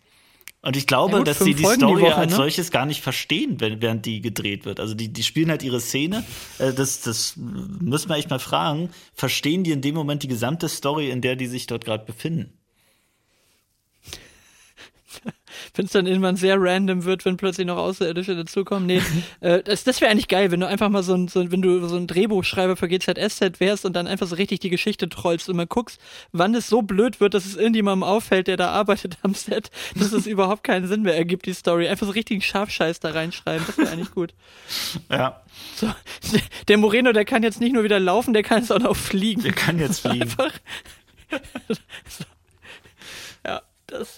Speaker 1: Und ich glaube, gut, dass sie die Story die Woche, als ne? solches gar nicht verstehen, wenn, während die gedreht wird. Also die, die spielen halt ihre Szene. Äh, das, das müssen wir echt mal fragen. Verstehen die in dem Moment die gesamte Story, in der die sich dort gerade befinden?
Speaker 2: Wenn es dann irgendwann sehr random wird, wenn plötzlich noch Außerirdische dazukommen. Nee, <laughs> äh, das, das wäre eigentlich geil, wenn du einfach mal so ein, so, wenn du so ein Drehbuchschreiber für GZSZ wärst und dann einfach so richtig die Geschichte trollst und mal guckst, wann es so blöd wird, dass es irgendjemandem auffällt, der da arbeitet am Set, dass es <laughs> überhaupt keinen Sinn mehr ergibt, die Story. Einfach so richtigen Scharfscheiß da reinschreiben, das wäre eigentlich gut. <laughs>
Speaker 1: Ja.
Speaker 2: So, der Moreno, der kann jetzt nicht nur wieder laufen, der kann jetzt auch noch fliegen.
Speaker 1: Der kann jetzt fliegen.
Speaker 2: Einfach. so. Ja, das.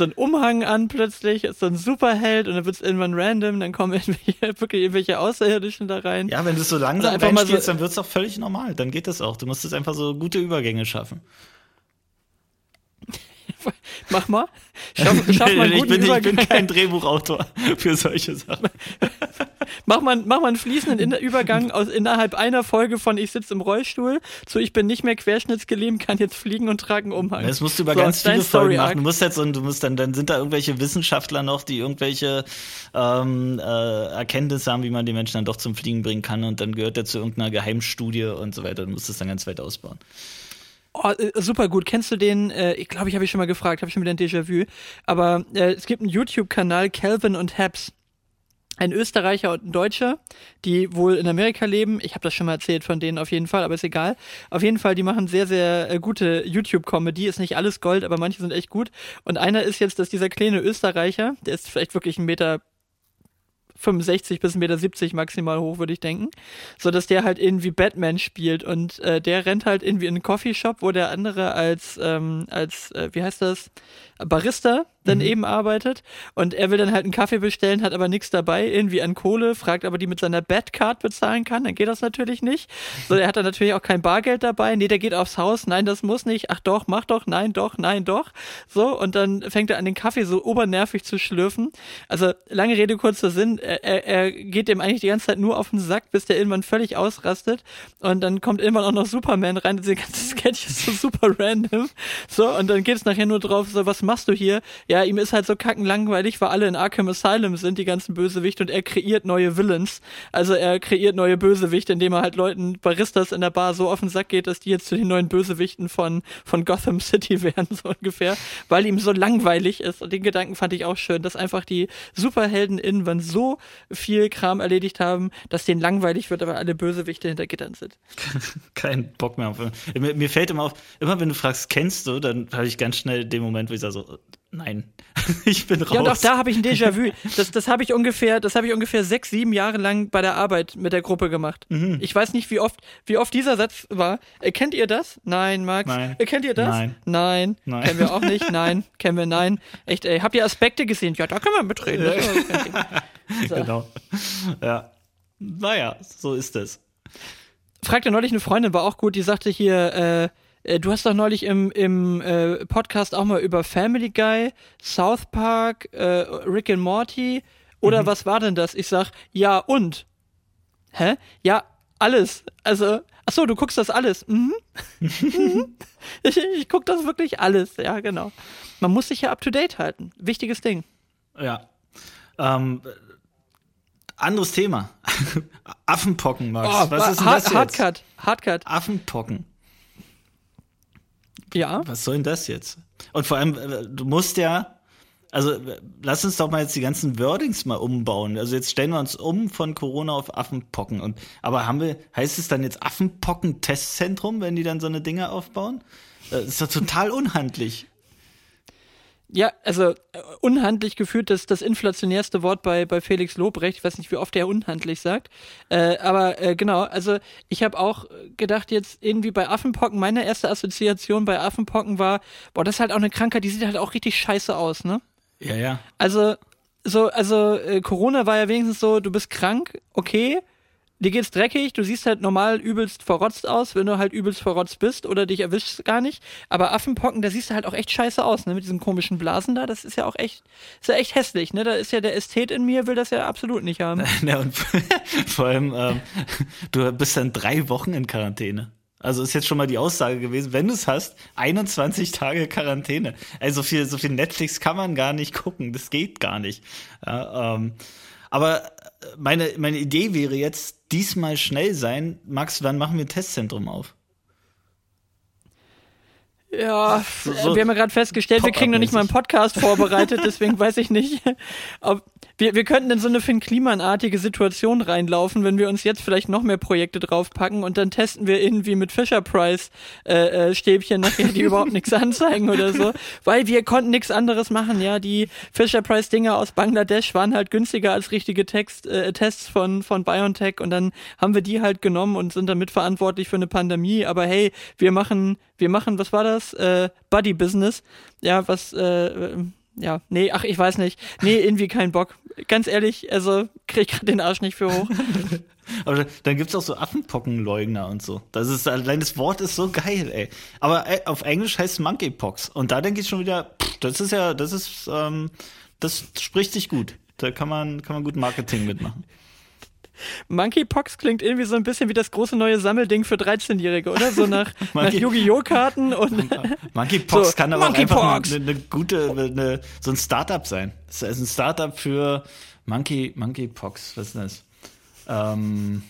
Speaker 2: So ein Umhang an plötzlich, ist so ein Superheld und dann wird es irgendwann random, dann kommen <laughs> irgendwelche, wirklich irgendwelche Außerirdischen da rein.
Speaker 1: Ja, wenn du es so langsam
Speaker 2: Also einfach mal so-
Speaker 1: dann wird es auch völlig normal. Dann geht das auch. Du musst es einfach so gute Übergänge schaffen. <laughs>
Speaker 2: Mach mal. Schaff, schaff <laughs> mal einen
Speaker 1: ich,
Speaker 2: guten
Speaker 1: bin, ich
Speaker 2: Übergang.
Speaker 1: bin kein Drehbuchautor für solche Sachen.
Speaker 2: Mach mal, mach mal einen fließenden Übergang aus innerhalb einer Folge von Ich sitze im Rollstuhl zu Ich bin nicht mehr querschnittsgelähmt, kann jetzt fliegen und trage einen Umhang.
Speaker 1: Das musst du über
Speaker 2: So,
Speaker 1: ganz viele Folgen machen. Du musst jetzt und du musst dann, dann sind da irgendwelche Wissenschaftler noch, die irgendwelche ähm, äh, Erkenntnisse haben, wie man die Menschen dann doch zum Fliegen bringen kann und dann gehört er zu irgendeiner Geheimstudie und so weiter. Du musst es dann ganz weit ausbauen.
Speaker 2: Oh, äh, super gut. Kennst du den? Äh, ich glaube, ich habe ich schon mal gefragt, habe ich schon wieder ein Déjà-vu. Aber äh, es gibt einen YouTube-Kanal, Calvin und Habs. Ein Österreicher und ein Deutscher, die wohl in Amerika leben. Ich habe das schon mal erzählt von denen auf jeden Fall, aber ist egal. Auf jeden Fall, die machen sehr, sehr äh, gute YouTube-Comedy. Ist nicht alles Gold, aber manche sind echt gut. Und einer ist jetzt, dass dieser kleine Österreicher, der ist vielleicht wirklich ein Meter 65 bis 1,70 Meter maximal hoch, würde ich denken. So dass der halt irgendwie Batman spielt und äh, der rennt halt irgendwie in einen Coffeeshop, wo der andere als, ähm, als äh, wie heißt das, Barista dann eben arbeitet und er will dann halt einen Kaffee bestellen, hat aber nichts dabei, irgendwie an Kohle, fragt aber die mit seiner Batcard bezahlen kann, dann geht das natürlich nicht. So, er hat dann natürlich auch kein Bargeld dabei, nee, der geht aufs Haus, nein, das muss nicht, ach doch, mach doch, nein, doch, nein, doch. So, und dann fängt er an, den Kaffee so obernervig zu schlürfen. Also, lange Rede, kurzer Sinn, er, er, er geht dem eigentlich die ganze Zeit nur auf den Sack, bis der irgendwann völlig ausrastet und dann kommt irgendwann auch noch Superman rein, diese ganze Sketch ist so super random. So, und dann geht es nachher nur drauf, so, was machst du hier? Ja, ihm ist halt so kackenlangweilig, weil alle in Arkham Asylum sind, die ganzen Bösewichte, und er kreiert neue Villains. Also er kreiert neue Bösewichte, indem er halt Leuten Baristas in der Bar so auf den Sack geht, dass die jetzt zu den neuen Bösewichten von, von Gotham City <laughs> werden, so ungefähr, weil ihm so langweilig ist. Und den Gedanken fand ich auch schön, dass einfach die Superhelden irgendwann so viel Kram erledigt haben, dass denen langweilig wird, aber alle Bösewichte hinter Gittern sind. <laughs>
Speaker 1: Kein Bock mehr auf. Mir, mir fällt immer auf, immer wenn du fragst, kennst du, dann habe ich ganz schnell den Moment, wo ich sage so, nein, <laughs> ich bin raus.
Speaker 2: Ja, und auch da habe ich ein Déjà-vu. Das, das habe ich ungefähr, das habe ich ungefähr sechs, sieben Jahre lang bei der Arbeit mit der Gruppe gemacht.
Speaker 1: Mhm.
Speaker 2: Ich weiß nicht, wie oft, wie oft dieser Satz war. Äh, kennt ihr das? Nein, Max.
Speaker 1: Nein.
Speaker 2: Äh, kennt ihr das?
Speaker 1: Nein.
Speaker 2: Nein.
Speaker 1: Nein.
Speaker 2: Kennen wir auch nicht. <laughs> Nein. Kennen wir nein. Echt, ey. Habt ihr Aspekte gesehen? Ja, da kann man mitreden. Thema. <laughs> So.
Speaker 1: Genau. Ja. Naja, so ist es.
Speaker 2: fragte neulich eine Freundin, war auch gut, die sagte hier, äh, äh, du hast doch neulich im, im äh, Podcast auch mal über Family Guy, South Park, äh, Rick and Morty oder was war denn das? Ich sag, ja und? Hä? Ja, alles. Also, ach so, du guckst das alles. Mhm. Mhm. <laughs> ich, ich guck das wirklich alles, ja, genau. Man muss sich ja up to date halten. Wichtiges Ding.
Speaker 1: Ja. Ähm, anderes Thema. <laughs> Affenpocken, Max.
Speaker 2: Oh,
Speaker 1: Was ist denn das jetzt?
Speaker 2: Hardcut, Hardcut.
Speaker 1: Affenpocken.
Speaker 2: Ja.
Speaker 1: Was soll denn das jetzt? Und vor allem, äh, du musst ja, also äh, lass uns doch mal jetzt die ganzen Wordings mal umbauen. Also jetzt stellen wir uns um von Corona auf Affenpocken. Und aber haben wir, heißt es dann jetzt Affenpocken-Testzentrum, wenn die dann so eine Dinge aufbauen? Äh, Das ist doch total unhandlich.
Speaker 2: Ja, also äh, unhandlich geführt das das inflationärste Wort bei bei Felix Lobrecht. Ich weiß nicht, wie oft er unhandlich sagt. Äh, aber äh, genau, also ich habe auch gedacht jetzt irgendwie bei Affenpocken, meine erste Assoziation bei Affenpocken war, boah, das ist halt auch eine Krankheit, die sieht halt auch richtig scheiße aus, ne?
Speaker 1: Ja, ja.
Speaker 2: Also so, also äh, Corona war ja wenigstens so, du bist krank, okay, dir geht's dreckig, du siehst halt normal übelst verrotzt aus, wenn du halt übelst verrotzt bist oder dich erwischst gar nicht. Aber Affenpocken, da siehst du halt auch echt scheiße aus, ne? Mit diesen komischen Blasen da, das ist ja auch echt, ist ja echt hässlich, ne? Da ist ja der Ästhet in mir, will das ja absolut nicht haben. <laughs>
Speaker 1: Ja, und <laughs> vor allem, ähm, du bist dann drei Wochen in Quarantäne. Also ist jetzt schon mal die Aussage gewesen, wenn du es hast, 21 Tage Quarantäne. Also so viel, so viel Netflix kann man gar nicht gucken, das geht gar nicht. Ja, ähm, aber meine, meine Idee wäre jetzt, diesmal schnell sein. Max, wann machen wir ein Testzentrum auf?
Speaker 2: Ja, so, so wir haben ja gerade festgestellt, wir kriegen noch nicht mal einen Podcast vorbereitet, deswegen weiß ich nicht, <laughs> ob wir, wir könnten in so eine Finn Kliman-artige Situation reinlaufen, wenn wir uns jetzt vielleicht noch mehr Projekte draufpacken und dann testen wir irgendwie mit Fisher Price äh, äh, Stäbchen nachher, die überhaupt nichts anzeigen oder so, weil wir konnten nichts anderes machen, ja, die Fisher Price Dinger aus Bangladesch waren halt günstiger als richtige Text, äh, Tests von von BioNTech und dann haben wir die halt genommen und sind damit verantwortlich für eine Pandemie, aber hey, wir machen wir machen, was war das? Äh, Buddy Business. Ja, was, äh, ja, nee, ach, ich weiß nicht. Nee, irgendwie kein Bock. Ganz ehrlich, also krieg grad den Arsch nicht für hoch. <laughs>
Speaker 1: Aber dann gibt's auch so Affenpockenleugner und so. Das ist allein das Wort ist so geil, ey. Aber auf Englisch heißt es Monkeypox. Und da denke ich schon wieder, pff, das ist ja, das ist, ähm, das spricht sich gut. Da kann man, kann man gut Marketing mitmachen.
Speaker 2: Monkeypox klingt irgendwie so ein bisschen wie das große neue Sammelding für 13-Jährige, oder? So nach, <laughs> nach Yu-Gi-Oh! Karten <laughs> und.
Speaker 1: Monkeypox so, kann aber Monkey einfach eine, eine, gute, eine, so ein Startup sein. Das ist ein Startup für Monkey, Monkeypox. Was ist das? Ähm,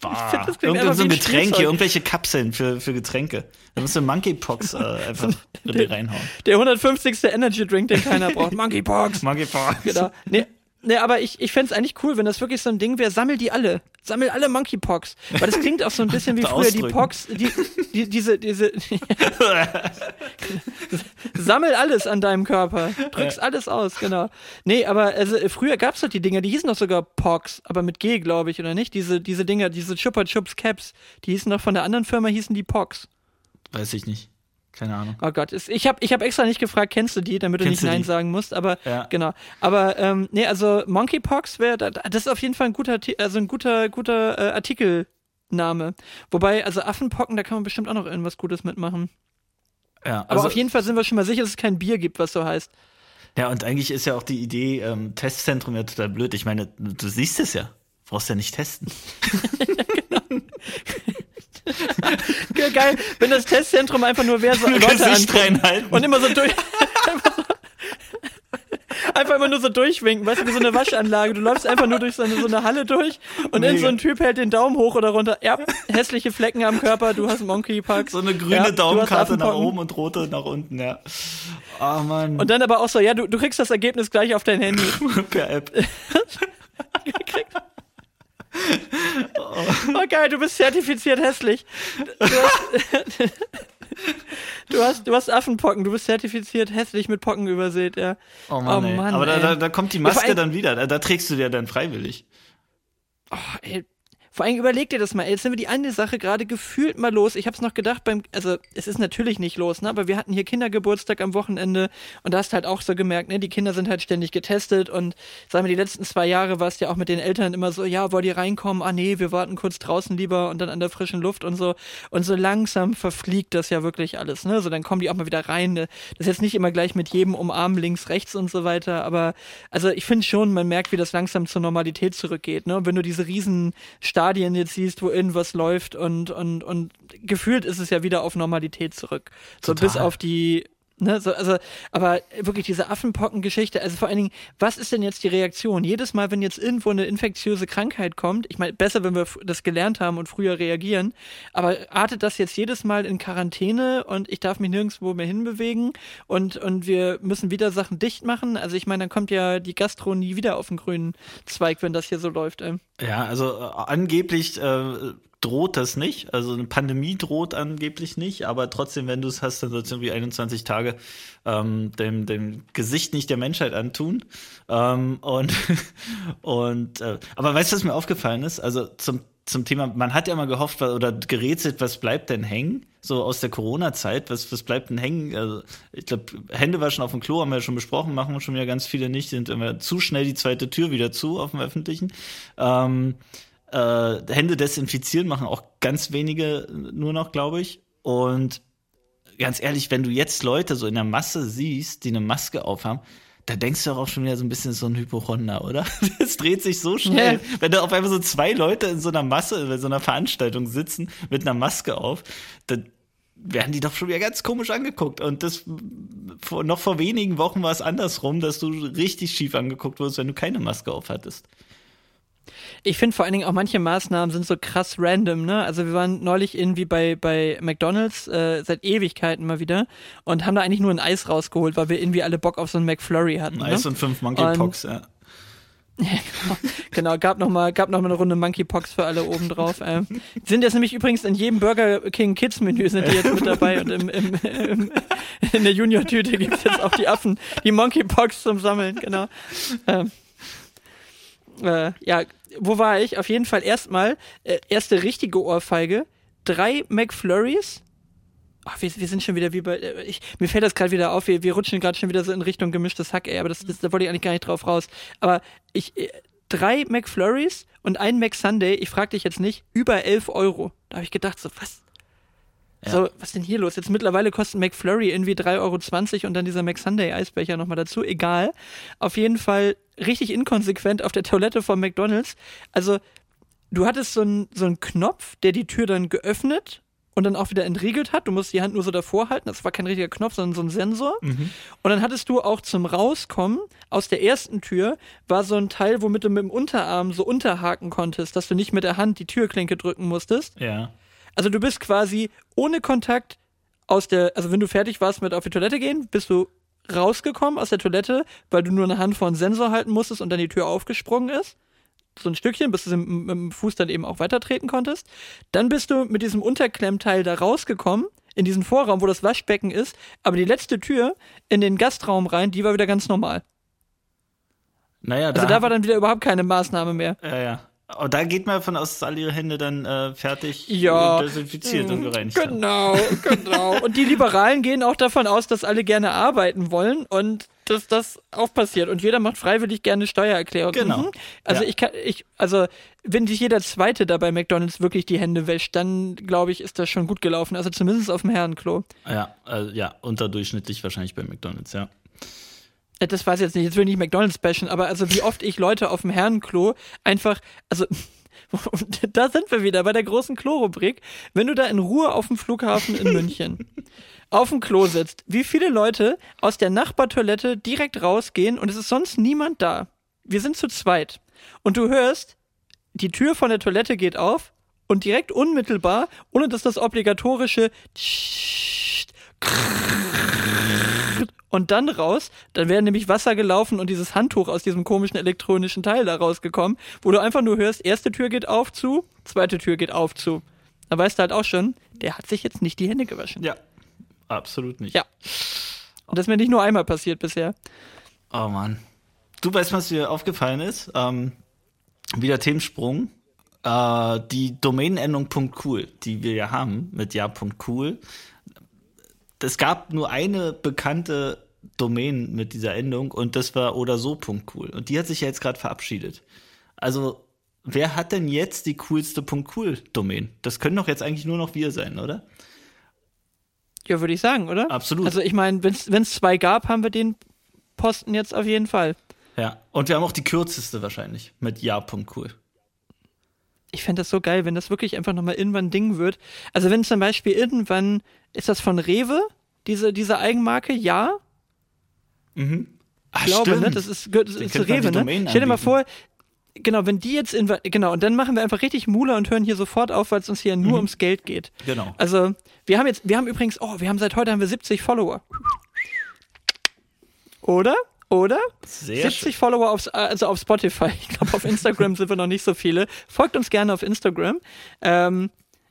Speaker 1: Boah, find, das Irgend so ein Getränk hier, irgendwelche Kapseln für, für Getränke. Da musst du Monkeypox <laughs> äh, einfach der, reinhauen.
Speaker 2: Der 150. Energy Drink, den keiner braucht. Monkeypox.
Speaker 1: Monkeypox.
Speaker 2: Genau. Nee, Ne, aber ich, ich fände es eigentlich cool, wenn das wirklich so ein Ding wäre, sammel die alle. Sammel alle Monkeypox. Weil das klingt auch so ein bisschen <laughs> wie früher die Pox, die, die, diese, diese. <laughs> sammel alles an deinem Körper. Drückst alles aus, genau. Nee, aber also früher gab's doch die Dinger, die hießen doch sogar Pox, aber mit G, glaube ich, oder nicht? Diese, diese Dinger, diese Chupa Chups Caps, die hießen doch von der anderen Firma, hießen die Pox.
Speaker 1: Weiß ich nicht. Keine Ahnung.
Speaker 2: Oh Gott, ich habe ich hab extra nicht gefragt, kennst du die, damit kennst du nicht Nein die? sagen musst, aber ja. genau. Aber ähm, nee, also Monkeypox wäre, das ist auf jeden Fall ein guter, also ein guter, guter äh, Artikelname. Wobei, also Affenpocken, da kann man bestimmt auch noch irgendwas Gutes mitmachen. Ja, also, aber auf jeden Fall sind wir schon mal sicher, dass es kein Bier gibt, was so heißt.
Speaker 1: Ja, und eigentlich ist ja auch die Idee ähm, Testzentrum ja total blöd. Ich meine, du siehst es ja. Brauchst ja nicht testen. <laughs>
Speaker 2: Geil, wenn das Testzentrum einfach nur wäre, so Leute angucken und immer so durch. einfach, <laughs> so, einfach immer nur so durchwinken, weißt du, wie so eine Waschanlage. Du läufst einfach nur durch so eine, so eine Halle durch und dann so ein Typ hält den Daumen hoch oder runter. Ja, hässliche Flecken am Körper, du hast Monkeypox.
Speaker 1: So eine grüne ja, Daumenkarte nach oben und rote nach unten, ja.
Speaker 2: Oh Mann. Und dann aber auch so, ja, du, du kriegst das Ergebnis gleich auf dein Handy. <laughs>
Speaker 1: per App. <laughs>
Speaker 2: Oh geil, du bist zertifiziert hässlich. Du hast, du hast, du hast Affenpocken, du bist zertifiziert hässlich mit Pocken übersät, ja.
Speaker 1: Oh Mann, oh Mann Aber da, da, da, kommt die Maske ja, dann wieder, da, da, trägst du dir dann freiwillig.
Speaker 2: Oh, ey, vor allem überleg dir das mal, jetzt sind wir die eine Sache gerade gefühlt mal los. Ich hab's noch gedacht beim, also es ist natürlich nicht los, ne, aber wir hatten hier Kindergeburtstag am Wochenende und da hast halt auch so gemerkt, ne, die Kinder sind halt ständig getestet und sagen wir, die letzten zwei Jahre war es ja auch mit den Eltern immer so, ja, wollt ihr reinkommen? Ah nee, wir warten kurz draußen lieber und dann an der frischen Luft und so. Und so langsam verfliegt das ja wirklich alles, ne? So dann kommen die auch mal wieder rein. Ne? Das ist jetzt nicht immer gleich mit jedem umarmen, links, rechts und so weiter, aber also ich finde schon, man merkt, wie das langsam zur Normalität zurückgeht, ne? Und wenn du diese riesen Stadien Stadien jetzt siehst, wo irgendwas läuft und, und, und gefühlt ist es ja wieder auf Normalität zurück. So Total. bis auf die Ne, so, also, aber wirklich diese Affenpocken-Geschichte, also vor allen Dingen, was ist denn jetzt die Reaktion? Jedes Mal, wenn jetzt irgendwo eine infektiöse Krankheit kommt, ich meine, besser, wenn wir das gelernt haben und früher reagieren, aber artet das jetzt jedes Mal in Quarantäne und ich darf mich nirgendwo mehr hinbewegen und, und wir müssen wieder Sachen dicht machen? Also ich meine, dann kommt ja die Gastro nie wieder auf den grünen Zweig, wenn das hier so läuft. Ey.
Speaker 1: Ja, also äh, angeblich äh, droht das nicht. Also eine Pandemie droht angeblich nicht, aber trotzdem, wenn du es hast, dann sollst du irgendwie 21 Tage ähm, dem, dem Gesicht nicht der Menschheit antun. Ähm, und <laughs> und äh, aber weißt du, was mir aufgefallen ist? Also zum zum Thema, man hat ja mal gehofft oder gerätselt, was bleibt denn hängen? So aus der Corona-Zeit, was, was bleibt denn hängen? Also, ich glaube, Hände waschen auf dem Klo haben wir ja schon besprochen, machen schon wieder ganz viele nicht, sind immer zu schnell die zweite Tür wieder zu auf dem öffentlichen. Ähm, äh, Hände desinfizieren machen auch ganz wenige nur noch, glaube ich. Und ganz ehrlich, wenn du jetzt Leute so in der Masse siehst, die eine Maske aufhaben, da denkst du auch schon wieder so ein bisschen so ein Hypochonder, oder? <laughs> Es dreht sich so schnell. Ja. Wenn da auf einmal so zwei Leute in so einer Masse, in so einer Veranstaltung sitzen mit einer Maske auf, dann werden die doch schon wieder ganz komisch angeguckt. Und das noch vor wenigen Wochen war es andersrum, dass du richtig schief angeguckt wurdest, wenn du keine Maske auf hattest.
Speaker 2: Ich finde vor allen Dingen auch manche Maßnahmen sind so krass random, ne? Also wir waren neulich irgendwie bei, bei McDonalds äh, seit Ewigkeiten mal wieder und haben da eigentlich nur ein Eis rausgeholt, weil wir irgendwie alle Bock auf so ein McFlurry hatten.
Speaker 1: Eis
Speaker 2: ne?
Speaker 1: und fünf Monkeypox, ja. <laughs>
Speaker 2: genau, gab noch mal, gab noch mal eine Runde Monkeypox für alle oben drauf. Ähm, sind jetzt nämlich übrigens in jedem Burger King Kids Menü sind die jetzt mit dabei und im, im, im, in der Junior-Tüte gibt es jetzt auch die Affen, die Monkeypox zum Sammeln, genau. Ähm, äh, ja, wo war ich? Auf jeden Fall erstmal, äh, erste richtige Ohrfeige, drei McFlurries. Ach, wir, wir sind schon wieder wie bei. Äh, ich, mir fällt das gerade wieder auf, wir, wir rutschen gerade schon wieder so in Richtung gemischtes Hack, ey, aber das, das, da wollte ich eigentlich gar nicht drauf raus. Aber ich. Äh, drei McFlurries und ein McSunday, ich frag dich jetzt nicht, über 11 Euro. Da habe ich gedacht, so, was?
Speaker 1: Ja.
Speaker 2: So, was denn hier los? Jetzt mittlerweile kostet McFlurry irgendwie 3,20 Euro und dann dieser McSunday-Eisbecher nochmal dazu. Egal. Auf jeden Fall richtig inkonsequent auf der Toilette von McDonalds. Also, du hattest so einen so einen Knopf, der die Tür dann geöffnet und dann auch wieder entriegelt hat. Du musst die Hand nur so davor halten. Das war kein richtiger Knopf, sondern so ein Sensor.
Speaker 1: Mhm.
Speaker 2: Und dann hattest du auch zum Rauskommen aus der ersten Tür war so ein Teil, womit du mit dem Unterarm so unterhaken konntest, dass du nicht mit der Hand die Türklinke drücken musstest.
Speaker 1: Ja.
Speaker 2: Also du bist quasi ohne Kontakt aus der, also wenn du fertig warst mit auf die Toilette gehen, bist du rausgekommen aus der Toilette, weil du nur eine Hand vor einen Sensor halten musstest und dann die Tür aufgesprungen ist. So ein Stückchen, bis du mit mit dem Fuß dann eben auch weitertreten konntest. Dann bist du mit diesem Unterklemmteil da rausgekommen, in diesen Vorraum, wo das Waschbecken ist, aber die letzte Tür in den Gastraum rein, die war wieder ganz normal.
Speaker 1: Naja,
Speaker 2: Also da war dann wieder überhaupt keine Maßnahme mehr.
Speaker 1: Ja, ja. Aber da geht man davon aus, dass alle ihre Hände dann äh, fertig
Speaker 2: Ja.
Speaker 1: und desinfiziert und gereinigt haben.
Speaker 2: Genau, genau. Und die Liberalen gehen auch davon aus, dass alle gerne arbeiten wollen und dass das auch passiert. Und jeder macht freiwillig gerne Steuererklärung.
Speaker 1: Genau.
Speaker 2: Mhm. Also
Speaker 1: Ja.
Speaker 2: ich kann, ich, also wenn sich jeder Zweite da bei McDonalds wirklich die Hände wäscht, dann glaube ich, ist das schon gut gelaufen. Also zumindest auf dem Herrenklo.
Speaker 1: Ja, also, ja, unterdurchschnittlich wahrscheinlich bei McDonalds, ja.
Speaker 2: Äh, Das weiß ich jetzt nicht, jetzt will ich nicht McDonalds bashen, aber also wie oft ich Leute auf dem Herrenklo einfach, also <laughs> da sind wir wieder bei der großen Klo-Rubrik. Wenn du da in Ruhe auf dem Flughafen in München <laughs> auf dem Klo sitzt, wie viele Leute aus der Nachbartoilette direkt rausgehen und es ist sonst niemand da. Wir sind zu zweit. Und du hörst, die Tür von der Toilette geht auf und direkt unmittelbar, ohne dass das obligatorische und dann raus, dann wäre nämlich Wasser gelaufen und dieses Handtuch aus diesem komischen elektronischen Teil da rausgekommen, wo du einfach nur hörst, erste Tür geht auf zu, zweite Tür geht auf zu. Da weißt du halt auch schon, der hat sich jetzt nicht die Hände gewaschen.
Speaker 1: Ja, absolut nicht.
Speaker 2: Ja. Und das ist mir nicht nur einmal passiert bisher.
Speaker 1: Oh Mann. Du weißt, was dir aufgefallen ist? Ähm, wieder Themensprung. Äh, die Domainendung .cool, die wir ja haben mit ja.cool. Es gab nur eine bekannte Domain mit dieser Endung und das war oder so .cool. Und die hat sich ja jetzt gerade verabschiedet. Also, wer hat denn jetzt die coolste .cool Domain? Das können doch jetzt eigentlich nur noch wir sein, oder?
Speaker 2: Ja, würde ich sagen, oder?
Speaker 1: Absolut.
Speaker 2: Also ich meine, wenn es zwei gab, haben wir den Posten jetzt auf jeden Fall.
Speaker 1: Ja. Und wir haben auch die kürzeste wahrscheinlich mit ja.cool.
Speaker 2: Ich fände das so geil, wenn das wirklich einfach nochmal irgendwann ein Ding wird. Also wenn zum Beispiel irgendwann, ist das von Rewe, diese, diese Eigenmarke? Ja,
Speaker 1: Ach,
Speaker 2: Ich glaube,
Speaker 1: stimmt.
Speaker 2: ne? Das ist, das ist Rewe, ne? Stell dir mal vor, genau, wenn die jetzt in, genau, und dann machen wir einfach richtig Mula und hören hier sofort auf, weil es uns hier nur ums Geld geht.
Speaker 1: Genau.
Speaker 2: Also, wir haben jetzt, wir haben übrigens, oh, wir haben seit heute haben wir 70 Follower. Oder? Oder?
Speaker 1: Sehr
Speaker 2: 70 Follower auf, also auf Spotify. <laughs> Ich glaube, auf Instagram sind wir noch nicht so viele. Folgt uns gerne auf Instagram. Ähm,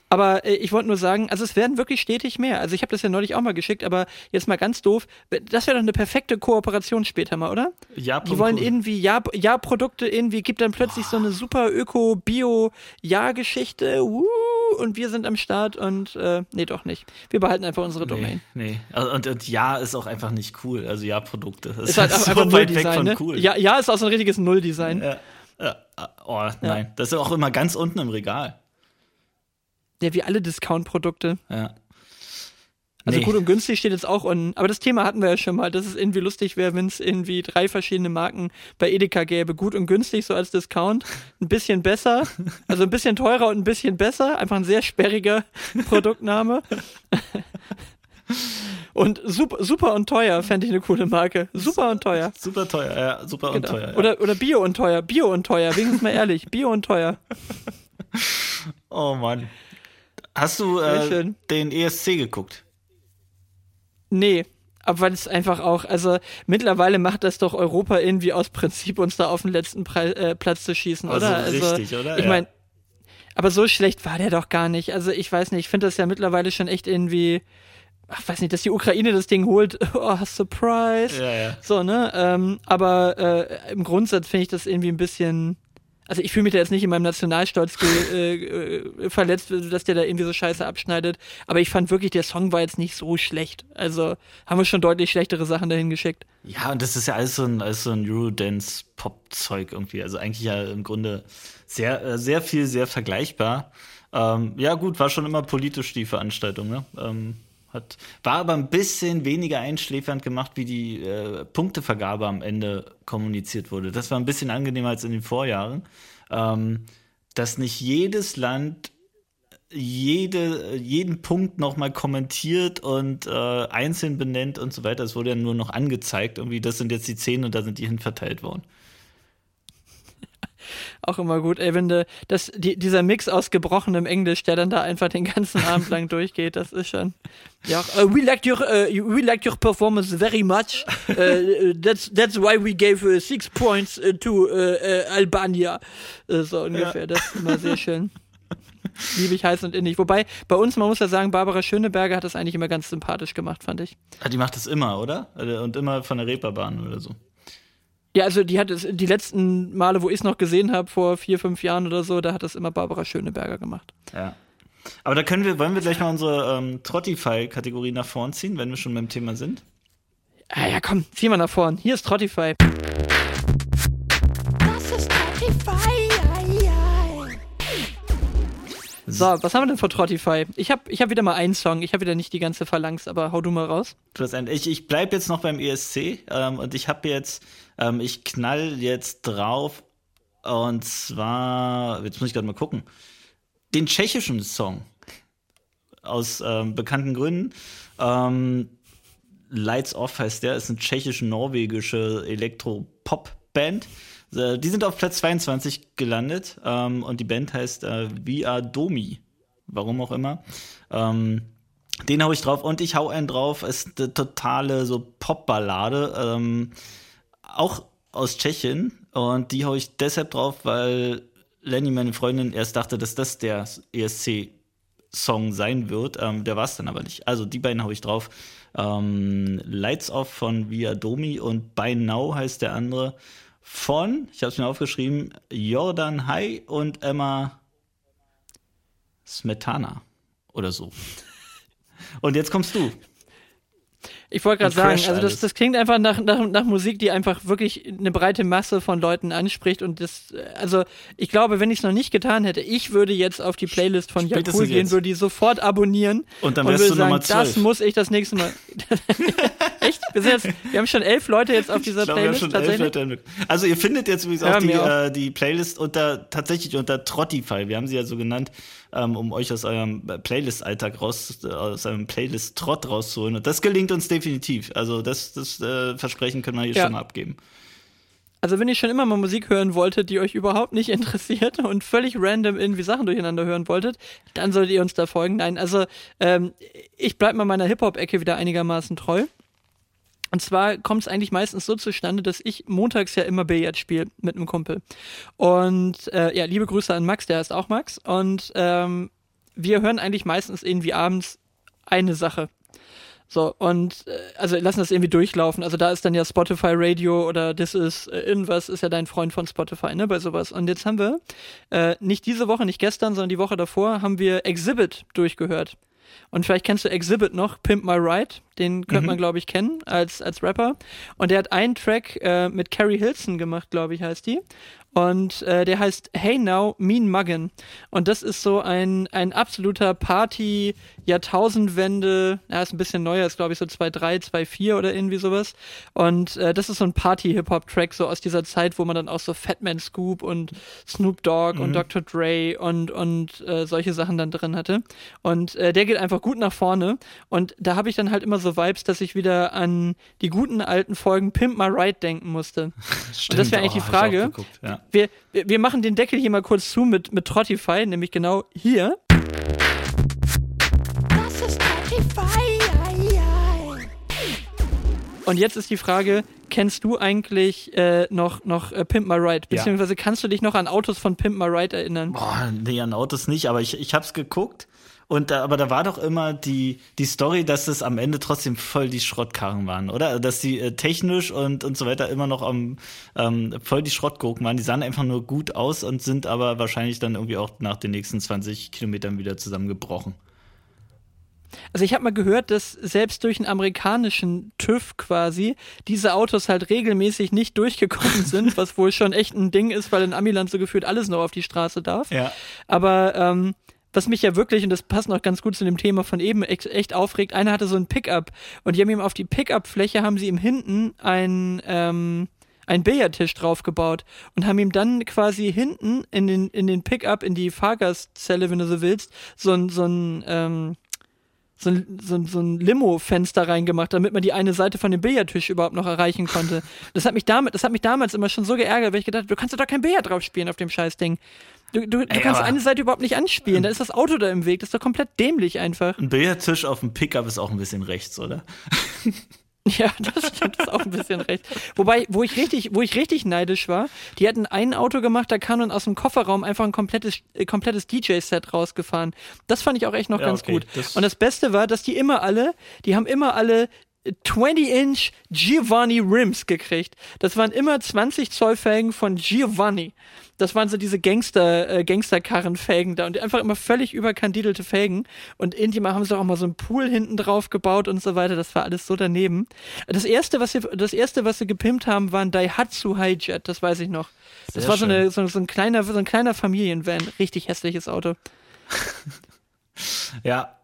Speaker 2: aber äh, ich wollte nur sagen, also es werden wirklich stetig mehr. Also ich habe das ja neulich auch mal geschickt, aber jetzt mal ganz doof. Das wäre doch eine perfekte Kooperation später mal, oder?
Speaker 1: Ja,
Speaker 2: Die wollen irgendwie Ja- Ja-Produkte irgendwie, gibt dann plötzlich so eine super Öko-Bio-Ja-Geschichte. Uh, und wir sind am Start und äh, nee, doch nicht. Wir behalten einfach unsere Domain.
Speaker 1: Nee, nee. Also, Und, und ja ist auch einfach nicht cool. Also ja, Produkte. Das
Speaker 2: Ist halt <laughs>
Speaker 1: so
Speaker 2: einfach
Speaker 1: weit weg von
Speaker 2: ne?
Speaker 1: cool.
Speaker 2: Ja, ja, ist auch so ein richtiges Nulldesign.
Speaker 1: Ja, ja. Oh, nein. Das ist auch immer ganz unten im Regal.
Speaker 2: Ja, wie alle Discount-Produkte.
Speaker 1: Ja.
Speaker 2: Also
Speaker 1: Nee.
Speaker 2: gut und günstig steht jetzt auch unten. Aber das Thema hatten wir ja schon mal, dass es irgendwie lustig wäre, wenn es irgendwie drei verschiedene Marken bei Edeka gäbe. Gut und günstig, so als Discount. Ein bisschen besser, also ein bisschen teurer und ein bisschen besser. Einfach ein sehr sperriger <laughs> Produktname. Und super, super und teuer fände ich eine coole Marke. Super und teuer.
Speaker 1: Super teuer, ja, super genau. und teuer. Ja.
Speaker 2: Oder, oder Bio und teuer, Bio und teuer, wenigstens mal ehrlich, Bio und teuer. <laughs>
Speaker 1: oh Mann. Hast du äh, den ESC geguckt?
Speaker 2: Nee, aber weil es einfach auch, also mittlerweile macht das doch Europa irgendwie aus Prinzip, uns da auf den letzten Pre äh, Platz zu schießen, also oder?
Speaker 1: Also, richtig, oder?
Speaker 2: Ich ja. meine, aber so schlecht war der doch gar nicht. Also ich weiß nicht, ich finde das ja mittlerweile schon echt irgendwie, ach, weiß nicht, dass die Ukraine das Ding holt, <laughs> oh, Surprise.
Speaker 1: Ja, ja.
Speaker 2: So, ne? Ähm, aber äh, im Grundsatz finde ich das irgendwie ein bisschen also ich fühle mich da jetzt nicht in meinem Nationalstolz <laughs> äh, äh, verletzt, dass der da irgendwie so scheiße abschneidet. Aber ich fand wirklich, der Song war jetzt nicht so schlecht. Also haben wir schon deutlich schlechtere Sachen dahin geschickt.
Speaker 1: Ja, und das ist ja alles so ein, so ein Eurodance-Pop-Zeug irgendwie. Also eigentlich ja im Grunde sehr, äh, sehr viel, sehr vergleichbar. Ähm, ja, gut, war schon immer politisch die Veranstaltung, ne? Ähm, hat, war aber ein bisschen weniger einschläfernd gemacht, wie die äh, Punktevergabe am Ende kommuniziert wurde. Das war ein bisschen angenehmer als in den Vorjahren. Ähm, dass nicht jedes Land jede, jeden Punkt nochmal kommentiert und äh, einzeln benennt und so weiter. Es wurde ja nur noch angezeigt, irgendwie, das sind jetzt die zehn und da sind die hinverteilt worden
Speaker 2: auch immer gut, ey, wenn de, das, die, dieser Mix aus gebrochenem Englisch, der dann da einfach den ganzen Abend lang <laughs> durchgeht, das ist schon. Ja, uh, we liked your, uh, we liked your performance very much. Uh, that's, that's why we gave six points to Albania. so ungefähr, ja. das ist immer sehr schön. Liebe ich heiß und innig. Wobei, bei uns, man muss ja sagen, Barbara Schöneberger hat das eigentlich immer ganz sympathisch gemacht, fand ich.
Speaker 1: Ja, die macht das immer, oder? Und immer von der Reeperbahn oder so.
Speaker 2: Ja, also die hat es die letzten Male, wo ich es noch gesehen habe, vor vier, fünf Jahren oder so, da hat das immer Barbara Schöneberger gemacht.
Speaker 1: Ja. Aber da können wir, wollen wir gleich mal unsere ähm, Trottify-Kategorie nach vorn ziehen, wenn wir schon beim Thema sind?
Speaker 2: Ah, ja, komm, zieh mal nach vorn. Hier ist Trottify. Das ist Trottify. So, was haben wir denn für Trottify? Ich habe ich hab wieder mal einen Song. Ich habe wieder nicht die ganze Phalanx, aber hau du mal raus.
Speaker 1: Ich, ich bleib jetzt noch beim ESC ähm, und ich habe jetzt, ähm, ich knall jetzt drauf und zwar, jetzt muss ich gerade mal gucken, den tschechischen Song aus ähm, bekannten Gründen. Ähm, Lights Off heißt der, ist eine tschechisch-norwegische Elektro-Pop-Band. Äh, die sind auf Platz 22 gelandet ähm, und die Band heißt äh, Via Domi. Warum auch immer. Ähm, den hau ich drauf und ich hau einen drauf. Ist eine totale so Popballade. Ähm, auch aus Tschechien. Und die hau ich deshalb drauf, weil Lenny, meine Freundin, erst dachte, dass das der ESC-Song sein wird. Ähm, der war es dann aber nicht. Also die beiden hau ich drauf. Ähm, Lights Off von Via Domi und By Now heißt der andere von, ich habe es mir aufgeschrieben, Jordan Hai und Emma Smetana oder so. <laughs> Und jetzt kommst du.
Speaker 2: Ich wollte gerade sagen, also das, das klingt einfach nach, nach, nach Musik, die einfach wirklich eine breite Masse von Leuten anspricht. Und das, also ich glaube, wenn ich es noch nicht getan hätte, ich würde jetzt auf die Playlist von Jakul gehen, würde die sofort abonnieren
Speaker 1: und dann wärst und würde du sagen, Nummer
Speaker 2: 12. das muss ich das nächste Mal. <laughs> <laughs> Echt? Wir, sind jetzt, wir haben schon elf Leute jetzt auf dieser glaub, Playlist. Leute.
Speaker 1: Also ihr findet jetzt übrigens ja, auch, die, auch. Äh, die Playlist unter tatsächlich unter Trottify. Wir haben sie ja so genannt ähm, um euch aus eurem Playlist-Alltag raus, aus eurem Playlist-Trott rauszuholen. Und das gelingt uns definitiv. Also das, das äh, Versprechen können wir hier ja. schon mal abgeben.
Speaker 2: Also wenn ihr schon immer mal Musik hören wolltet, die euch überhaupt nicht <laughs> interessiert und völlig random irgendwie Sachen durcheinander hören wolltet, dann solltet ihr uns da folgen. Nein, also ähm, ich bleib mal meiner Hip-Hop-Ecke wieder einigermaßen treu. Und zwar kommt es eigentlich meistens so zustande, dass ich montags ja immer Billard spiele mit einem Kumpel. Und äh, ja, liebe Grüße an Max, der heißt auch Max. Und ähm, wir hören eigentlich meistens irgendwie abends eine Sache. So, und äh, also lassen das irgendwie durchlaufen. Also da ist dann ja Spotify Radio oder das ist äh, irgendwas, ist ja dein Freund von Spotify, ne, bei sowas. Und jetzt haben wir, äh, nicht diese Woche, nicht gestern, sondern die Woche davor, haben wir Exhibit durchgehört. Und vielleicht kennst du Exhibit noch, Pimp My Ride. Den könnte mhm. man, glaube ich, kennen als, als Rapper. Und der hat einen Track äh, mit Carrie Hilson gemacht, glaube ich, heißt die. Und äh, der heißt Hey Now Mean Muggin und das ist so ein, ein absoluter Party Jahrtausendwende, ja, ist ein bisschen neuer, ist glaube ich so 2.3, 2.4 oder irgendwie sowas und äh, das ist so ein Party-Hip-Hop-Track so aus dieser Zeit, wo man dann auch so Fatman Scoop und Snoop Dogg mhm. und Dr. Dre und, und äh, solche Sachen dann drin hatte und äh, der geht einfach gut nach vorne und da habe ich dann halt immer so Vibes, dass ich wieder an die guten alten Folgen Pimp My Ride denken musste. Stimmt, <laughs> und das wäre eigentlich oh, die Frage. Ja. Wir, wir machen den Deckel hier mal kurz zu mit, mit Trottify, nämlich genau hier. Das ist Trottify. Und jetzt ist die Frage, kennst du eigentlich äh, noch, noch äh, Pimp My Ride? Beziehungsweise ja. kannst du dich noch an Autos von Pimp My Ride erinnern?
Speaker 1: Boah, nee, an Autos nicht, aber ich, ich hab's geguckt und da, aber da war doch immer die, die Story, dass es am Ende trotzdem voll die Schrottkarren waren, oder? Dass die äh, technisch und, und so weiter immer noch am, ähm, voll die Schrottgurken waren. Die sahen einfach nur gut aus und sind aber wahrscheinlich dann irgendwie auch nach den nächsten 20 Kilometern wieder zusammengebrochen.
Speaker 2: Also ich habe mal gehört, dass selbst durch einen amerikanischen TÜV quasi diese Autos halt regelmäßig nicht durchgekommen <laughs> sind, was wohl schon echt ein Ding ist, weil in Amiland so gefühlt alles noch auf die Straße darf.
Speaker 1: Ja.
Speaker 2: Aber ähm, was mich ja wirklich, und das passt noch ganz gut zu dem Thema von eben, echt, aufregt, einer hatte so ein Pickup und die haben ihm auf die Pickup-Fläche, haben sie ihm hinten ein, ähm, ein Billardtisch draufgebaut und haben ihm dann quasi hinten in den, in den Pickup, in die Fahrgastzelle, wenn du so willst, so ein, so ein, ähm, so ein, so ein, so ein Limo-Fenster reingemacht, damit man die eine Seite von dem Billardtisch überhaupt noch erreichen konnte. Das hat mich damit, das hat mich damals immer schon so geärgert, weil ich gedacht, du kannst doch kein Billard drauf spielen auf dem Scheißding. Du, du, du Ey, kannst eine Seite überhaupt nicht anspielen, da ist das Auto da im Weg, das ist doch komplett dämlich einfach.
Speaker 1: Ein Billardtisch auf dem Pickup ist auch ein bisschen rechts, oder? <laughs>
Speaker 2: Ja, das stimmt, das ist auch ein bisschen recht. Wobei, wo ich richtig, wo ich richtig neidisch war, die hatten ein Auto gemacht, da kam dann aus dem Kofferraum einfach ein komplettes, äh, komplettes DJ-Set rausgefahren. Das fand ich auch echt noch ja, ganz okay, gut. Das Und das Beste war, dass die immer alle, die haben immer alle 20-inch Giovanni Rims gekriegt. Das waren immer 20 Zoll Felgen von Giovanni. Das waren so diese Gangster, äh, Gangsterkarrenfelgen da und einfach immer völlig überkandidelte Felgen. Und irgendjemand haben sie auch mal so einen Pool hinten drauf gebaut und so weiter. Das war alles so daneben. Das erste, was sie, das erste, was sie gepimpt haben, war ein Daihatsu Hijet. Das weiß ich noch. Sehr das war so, eine, so, so, ein kleiner, so ein kleiner Familienvan. Richtig hässliches Auto. <laughs>
Speaker 1: ja,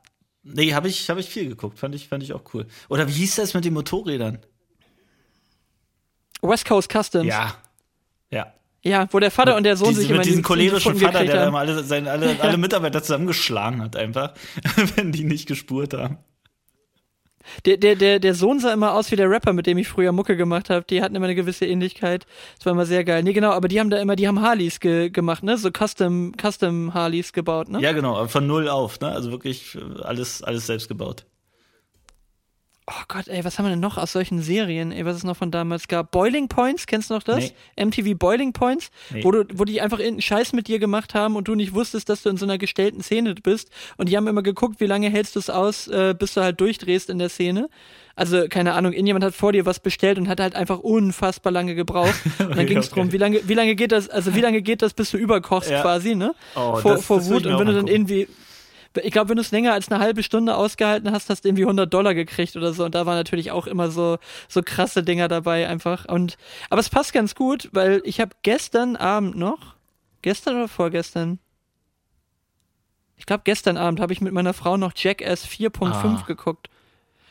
Speaker 1: Nee, habe ich, hab ich viel geguckt. Fand ich, fand ich auch cool. Oder wie hieß das mit den Motorrädern?
Speaker 2: West Coast Customs.
Speaker 1: Ja. Ja.
Speaker 2: Ja, wo der Vater mit und der Sohn
Speaker 1: diese,
Speaker 2: sich
Speaker 1: immer mit diesen cholerischen Vater, der immer alle, seine, alle, <laughs> alle Mitarbeiter zusammengeschlagen hat, einfach, <laughs> wenn die nicht gespurt haben.
Speaker 2: Der, der, der, der Sohn sah immer aus wie der Rapper, mit dem ich früher Mucke gemacht habe. Die hatten immer eine gewisse Ähnlichkeit. Das war immer sehr geil. Nee, genau, aber die haben da immer, die haben Harleys ge gemacht, ne? So Custom, Custom Harleys gebaut, ne?
Speaker 1: Ja, genau, von null auf, ne? Also wirklich alles, alles selbst gebaut.
Speaker 2: Oh Gott, ey, was haben wir denn noch aus solchen Serien, ey, was es noch von damals gab? Boiling Points, kennst du noch das? Nee. MTV Boiling Points, nee. wo, du, wo die einfach irgendeinen Scheiß mit dir gemacht haben und du nicht wusstest, dass du in so einer gestellten Szene bist. Und die haben immer geguckt, wie lange hältst du es aus, äh, bis du halt durchdrehst in der Szene. Also, keine Ahnung, irgendjemand hat vor dir was bestellt und hat halt einfach unfassbar lange gebraucht. <laughs> Und dann ging es okay. drum, wie lange, wie lange geht das, also wie lange geht das, bis du überkochst ja. quasi, ne?
Speaker 1: Oh, vor, das, vor das Wut.
Speaker 2: Und wenn du dann irgendwie, ich glaube, wenn du es länger als eine halbe Stunde ausgehalten hast, hast du irgendwie 100 Dollar gekriegt oder so. Und da waren natürlich auch immer so, so krasse Dinger dabei einfach. Und, aber es passt ganz gut, weil ich habe gestern Abend noch, gestern oder vorgestern? Ich glaube, gestern Abend habe ich mit meiner Frau noch Jackass 4.5 ah. geguckt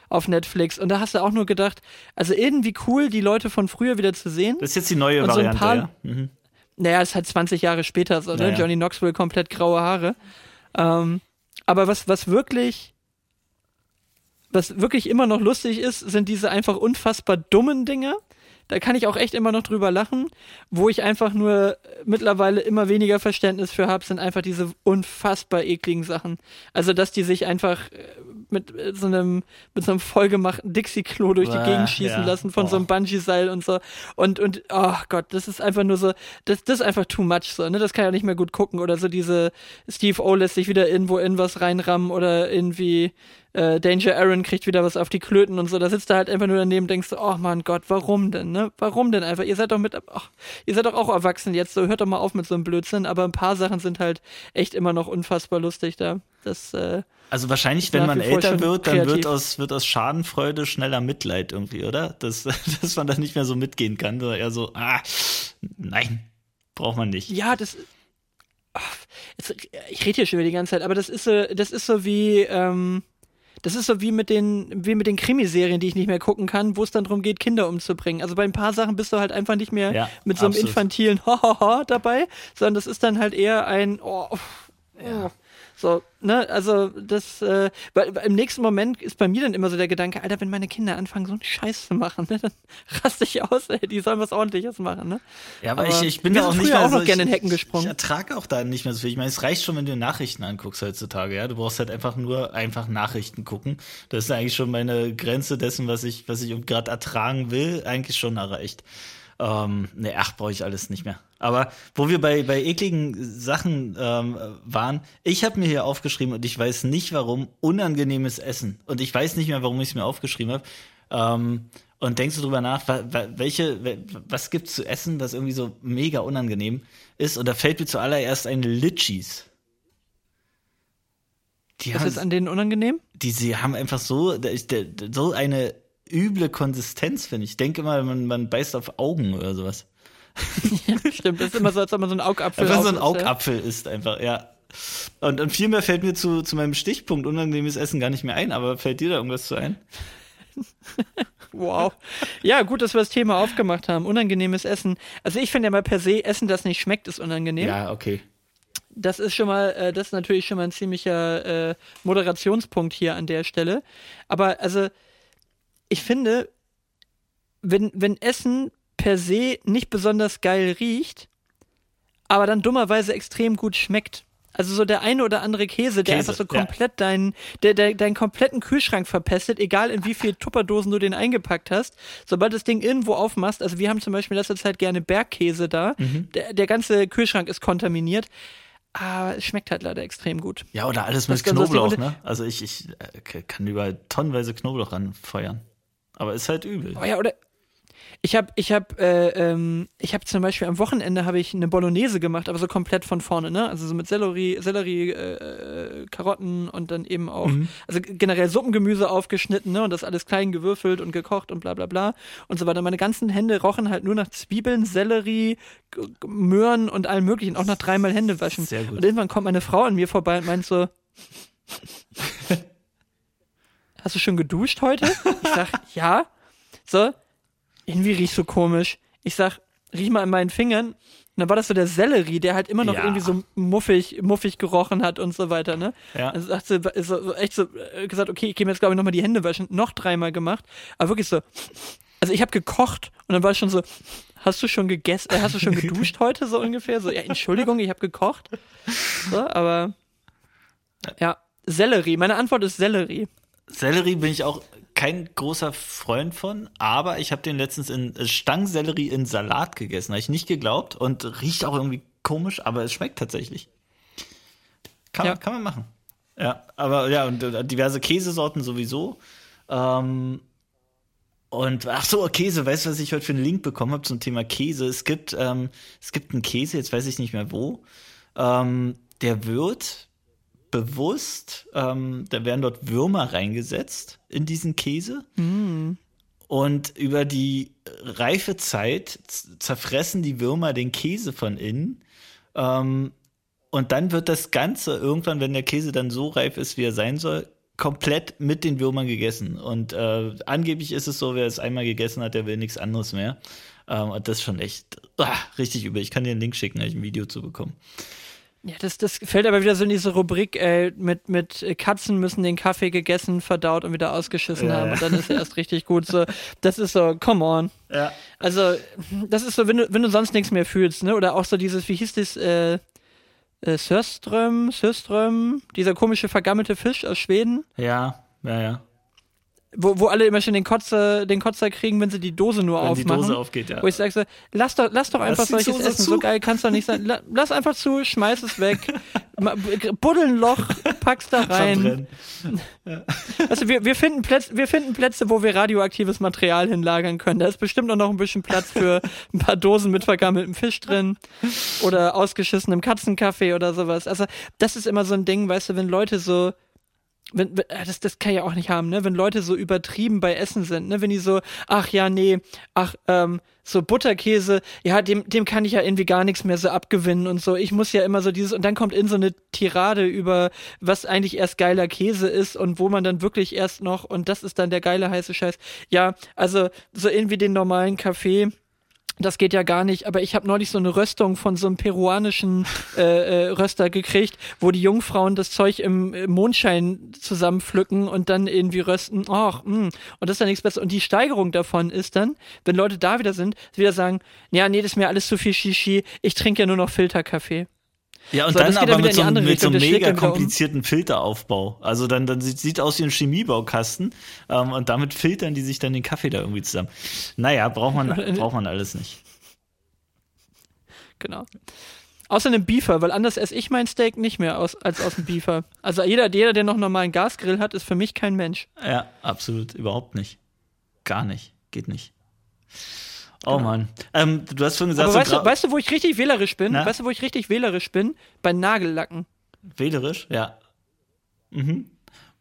Speaker 2: auf Netflix. Und da hast du auch nur gedacht, also irgendwie cool, die Leute von früher wieder zu sehen.
Speaker 1: Das ist jetzt die neue Variante, so ein paar, ja. Mhm.
Speaker 2: Naja, ist halt 20 Jahre später so, ne? Naja. Johnny Knoxville komplett graue Haare. Ähm, aber was, was wirklich, was wirklich immer noch lustig ist, sind diese einfach unfassbar dummen Dinge. Da kann ich auch echt immer noch drüber lachen. Wo ich einfach nur mittlerweile immer weniger Verständnis für habe, sind einfach diese unfassbar ekligen Sachen. Also, dass die sich einfach äh, mit so einem, mit so einem vollgemachten Dixie-Klo durch die äh, Gegend schießen ja. lassen von oh. so einem Bungee-Seil und so. Und, und, oh Gott, das ist einfach nur so, das, das ist einfach too much so, ne? Das kann ja nicht mehr gut gucken. Oder so diese Steve O lässt sich wieder irgendwo in was reinrammen oder irgendwie äh, Danger Aaron kriegt wieder was auf die Klöten und so. Da sitzt er halt einfach nur daneben und denkst du, oh mein Gott, warum denn, ne? Warum denn einfach? Ihr seid doch mit, ach, ihr seid doch auch erwachsen jetzt, so hört doch mal auf mit so einem Blödsinn. Aber ein paar Sachen sind halt echt immer noch unfassbar lustig da. Das, äh,
Speaker 1: also wahrscheinlich, wenn man älter wird, dann wird aus, wird aus Schadenfreude schneller Mitleid irgendwie, oder? Dass, <laughs> dass man da nicht mehr so mitgehen kann, sondern eher so, ah, nein, Braucht man nicht.
Speaker 2: Ja, das. Ach, jetzt, ich rede hier schon wieder die ganze Zeit, aber das ist so, das ist so wie, ähm, das ist so wie mit den, wie mit den Krimiserien, die ich nicht mehr gucken kann, wo es dann darum geht, Kinder umzubringen. Also bei ein paar Sachen bist du halt einfach nicht mehr
Speaker 1: Ja,
Speaker 2: mit so einem
Speaker 1: absolut.
Speaker 2: infantilen <laughs> Hahaha dabei, sondern das ist dann halt eher ein, oh, oh. So, ne, also das, äh, weil, weil im nächsten Moment ist bei mir dann immer so der Gedanke, Alter, wenn meine Kinder anfangen, so einen Scheiß zu machen, ne, dann <laughs> raste ich aus, ey, die sollen was ordentliches machen, ne?
Speaker 1: Ja, aber,
Speaker 2: Aber
Speaker 1: ich, ich bin da auch nicht mehr
Speaker 2: auch noch
Speaker 1: so,
Speaker 2: gerne in
Speaker 1: ich,
Speaker 2: Hecken gesprungen.
Speaker 1: Ich ertrage auch da nicht mehr so viel. Ich meine, es reicht schon, wenn du Nachrichten anguckst heutzutage, ja. Du brauchst halt einfach nur einfach Nachrichten gucken. Das ist eigentlich schon meine Grenze dessen, was ich, was ich gerade ertragen will, eigentlich schon erreicht. Ähm, ne, ach, brauche ich alles nicht mehr. Aber wo wir bei, bei ekligen Sachen ähm, waren, ich habe mir hier aufgeschrieben und ich weiß nicht warum, unangenehmes Essen. Und ich weiß nicht mehr, warum ich es mir aufgeschrieben habe. Ähm, und denkst du drüber nach, welche, wa- was gibt's zu essen, das irgendwie so mega unangenehm ist? Und da fällt mir zuallererst ein Litchis. Die
Speaker 2: Was
Speaker 1: haben,
Speaker 2: ist an denen unangenehm?
Speaker 1: die, sie haben einfach so, so eine üble Konsistenz, finde ich. Ich denke immer, man, man beißt auf Augen oder sowas.
Speaker 2: Stimmt, das ist immer so, als ob man so einen Augapfel
Speaker 1: Einfach so ein
Speaker 2: ja.
Speaker 1: Augapfel ist einfach, ja. Und, und viel mehr fällt mir zu, zu meinem Stichpunkt unangenehmes Essen gar nicht mehr ein, aber fällt dir da irgendwas zu ein? <laughs>
Speaker 2: Wow. Ja, gut, dass wir das Thema aufgemacht haben. Unangenehmes Essen. Also ich finde ja mal per se, Essen, das nicht schmeckt, ist unangenehm.
Speaker 1: Ja, okay.
Speaker 2: Das ist schon mal, äh, das ist natürlich schon mal ein ziemlicher äh, Moderationspunkt hier an der Stelle. Aber also, ich finde, wenn, wenn Essen per se nicht besonders geil riecht, aber dann dummerweise extrem gut schmeckt. Also so der eine oder andere Käse, der
Speaker 1: Käse,
Speaker 2: einfach so
Speaker 1: ja.
Speaker 2: komplett deinen, der, der, deinen kompletten Kühlschrank verpestet, egal in wie viel Tupperdosen du den eingepackt hast. Sobald das Ding irgendwo aufmachst, also wir haben zum Beispiel in letzter Zeit gerne Bergkäse da,
Speaker 1: Mhm.
Speaker 2: der, der ganze Kühlschrank ist kontaminiert. Aber es schmeckt halt leider extrem gut.
Speaker 1: Ja, oder alles
Speaker 2: Das
Speaker 1: mit
Speaker 2: lustig.
Speaker 1: Knoblauch, ne? Also ich, ich äh, kann überall tonnenweise Knoblauch ranfeuern. Aber ist halt übel.
Speaker 2: Oh ja, oder ich habe ich habe äh, ähm, ich habe zum Beispiel am Wochenende habe ich eine Bolognese gemacht, aber so komplett von vorne, ne? Also so mit Sellerie, Sellerie, äh, Karotten und dann eben auch, also generell Suppengemüse aufgeschnitten, ne? Und das alles klein gewürfelt und gekocht und bla bla bla und so weiter. Meine ganzen Hände rochen halt nur nach Zwiebeln, Sellerie, Möhren und allem möglichen, auch nach dreimal Hände waschen.
Speaker 1: Sehr gut.
Speaker 2: Und irgendwann kommt meine Frau an mir vorbei und meint so, hast du schon geduscht heute? Ich sag, <laughs> ja. So, irgendwie riechst du komisch. Ich sag, riech mal an meinen Fingern. Und dann war das so der Sellerie, der halt immer noch
Speaker 1: Ja.
Speaker 2: irgendwie so muffig, muffig gerochen hat und so weiter, ne?
Speaker 1: Ja.
Speaker 2: Also sagt sie, so, so echt so äh, gesagt, okay, ich gehe mir jetzt glaube ich nochmal die Hände waschen. Noch dreimal gemacht. Aber wirklich so, also ich habe gekocht und dann war ich schon so, hast du schon gegessen, äh, hast du schon <laughs> geduscht heute so ungefähr? So, ja, Entschuldigung, ich habe gekocht. So, aber ja, Sellerie. Meine Antwort ist Sellerie.
Speaker 1: Sellerie bin ich auch kein großer Freund von, aber ich habe den letztens in Stangensellerie in Salat gegessen. Habe ich nicht geglaubt und riecht auch irgendwie komisch, aber es schmeckt tatsächlich. Kann,
Speaker 2: Ja.
Speaker 1: man, kann man machen. Ja, aber ja, und äh, diverse Käsesorten sowieso. Ähm, und ach so, Käse, weißt du, was ich heute für einen Link bekommen habe zum Thema Käse? Es gibt, ähm, es gibt einen Käse, jetzt weiß ich nicht mehr wo. Ähm, der wird bewusst, ähm, da werden dort Würmer reingesetzt in diesen Käse. Und über die Reifezeit z- zerfressen die Würmer den Käse von innen. Ähm, und dann wird das Ganze irgendwann, wenn der Käse dann so reif ist, wie er sein soll, komplett mit den Würmern gegessen. Und äh, angeblich ist es so, wer es einmal gegessen hat, der will nichts anderes mehr. Ähm, und das ist schon echt ah, richtig übel. Ich kann dir einen Link schicken, da hab ich ein Video zu bekommen.
Speaker 2: Ja, das, das fällt aber wieder so in diese Rubrik, äh, mit, mit äh, Katzen müssen den Kaffee gegessen, verdaut und wieder ausgeschissen
Speaker 1: Ja,
Speaker 2: haben.
Speaker 1: ja.
Speaker 2: Und dann ist er erst richtig gut. So, das ist so, come on.
Speaker 1: Ja.
Speaker 2: Also, das ist so, wenn du, wenn du sonst nichts mehr fühlst, ne? Oder auch so dieses, wie hieß das, äh, äh, Sörström, Sörström, dieser komische vergammelte Fisch aus Schweden,
Speaker 1: Ja, ja, ja.
Speaker 2: Wo, wo alle immer schon den Kotzer, den Kotzer kriegen, wenn sie die Dose nur
Speaker 1: Wenn die
Speaker 2: aufmachen.
Speaker 1: Dose aufgeht, ja.
Speaker 2: Wo ich sage so, lass doch, lass doch einfach
Speaker 1: die
Speaker 2: solches essen.
Speaker 1: zu.
Speaker 2: So geil kann's doch nicht sein. La, lass einfach zu, schmeiß es weg, <laughs> buddel ein Loch, pack's da rein. Also wir, wir, finden Plätze, wir finden Plätze, wo wir radioaktives Material hinlagern können. Da ist bestimmt auch noch ein bisschen Platz für ein paar Dosen mit vergammeltem Fisch drin oder ausgeschissenem Katzenkaffee oder sowas. Also das ist immer so ein Ding, weißt du, wenn Leute so wenn, äh, das, das kann ich ja auch nicht haben, ne? Wenn Leute so übertrieben bei Essen sind, ne? Wenn die so, ach ja, nee, ach, ähm, so Butterkäse, ja, dem, dem kann ich ja irgendwie gar nichts mehr so abgewinnen und so. Ich muss ja immer so dieses, und dann kommt in so eine Tirade über, was eigentlich erst geiler Käse ist und wo man dann wirklich erst noch, und das ist dann der geile heiße Scheiß. Ja, also so irgendwie den normalen Kaffee das geht ja gar nicht, aber ich habe neulich so eine Röstung von so einem peruanischen äh, äh, Röster gekriegt, wo die Jungfrauen das Zeug im, im Mondschein zusammenpflücken und dann irgendwie rösten. Ach, mh. und das ist dann nichts Besseres. Und die Steigerung davon ist dann, wenn Leute da wieder sind, wieder sagen, ja, nee, das ist mir alles zu viel Shishi, ich trinke ja nur noch Filterkaffee.
Speaker 1: Ja, und so, dann aber mit so, mit so einem mega komplizierten um. Filteraufbau. Also dann, dann sieht, sieht aus wie ein Chemiebaukasten ähm, und damit filtern die sich dann den Kaffee da irgendwie zusammen. Naja, braucht man, <laughs> braucht man alles nicht.
Speaker 2: Genau. Außer einem Beefer, weil anders esse ich mein Steak nicht mehr aus, als aus dem Beefer. Also jeder, jeder, der noch normalen Gasgrill hat, ist für mich kein Mensch.
Speaker 1: Ja, absolut, überhaupt nicht. Gar nicht. Geht nicht. Oh genau. Mann. Ähm, du hast schon gesagt,
Speaker 2: Aber weißt, du, weißt du, wo ich richtig wählerisch bin? Na? Weißt du, wo ich richtig wählerisch bin? Bei Nagellacken.
Speaker 1: Wählerisch? Ja. Mhm.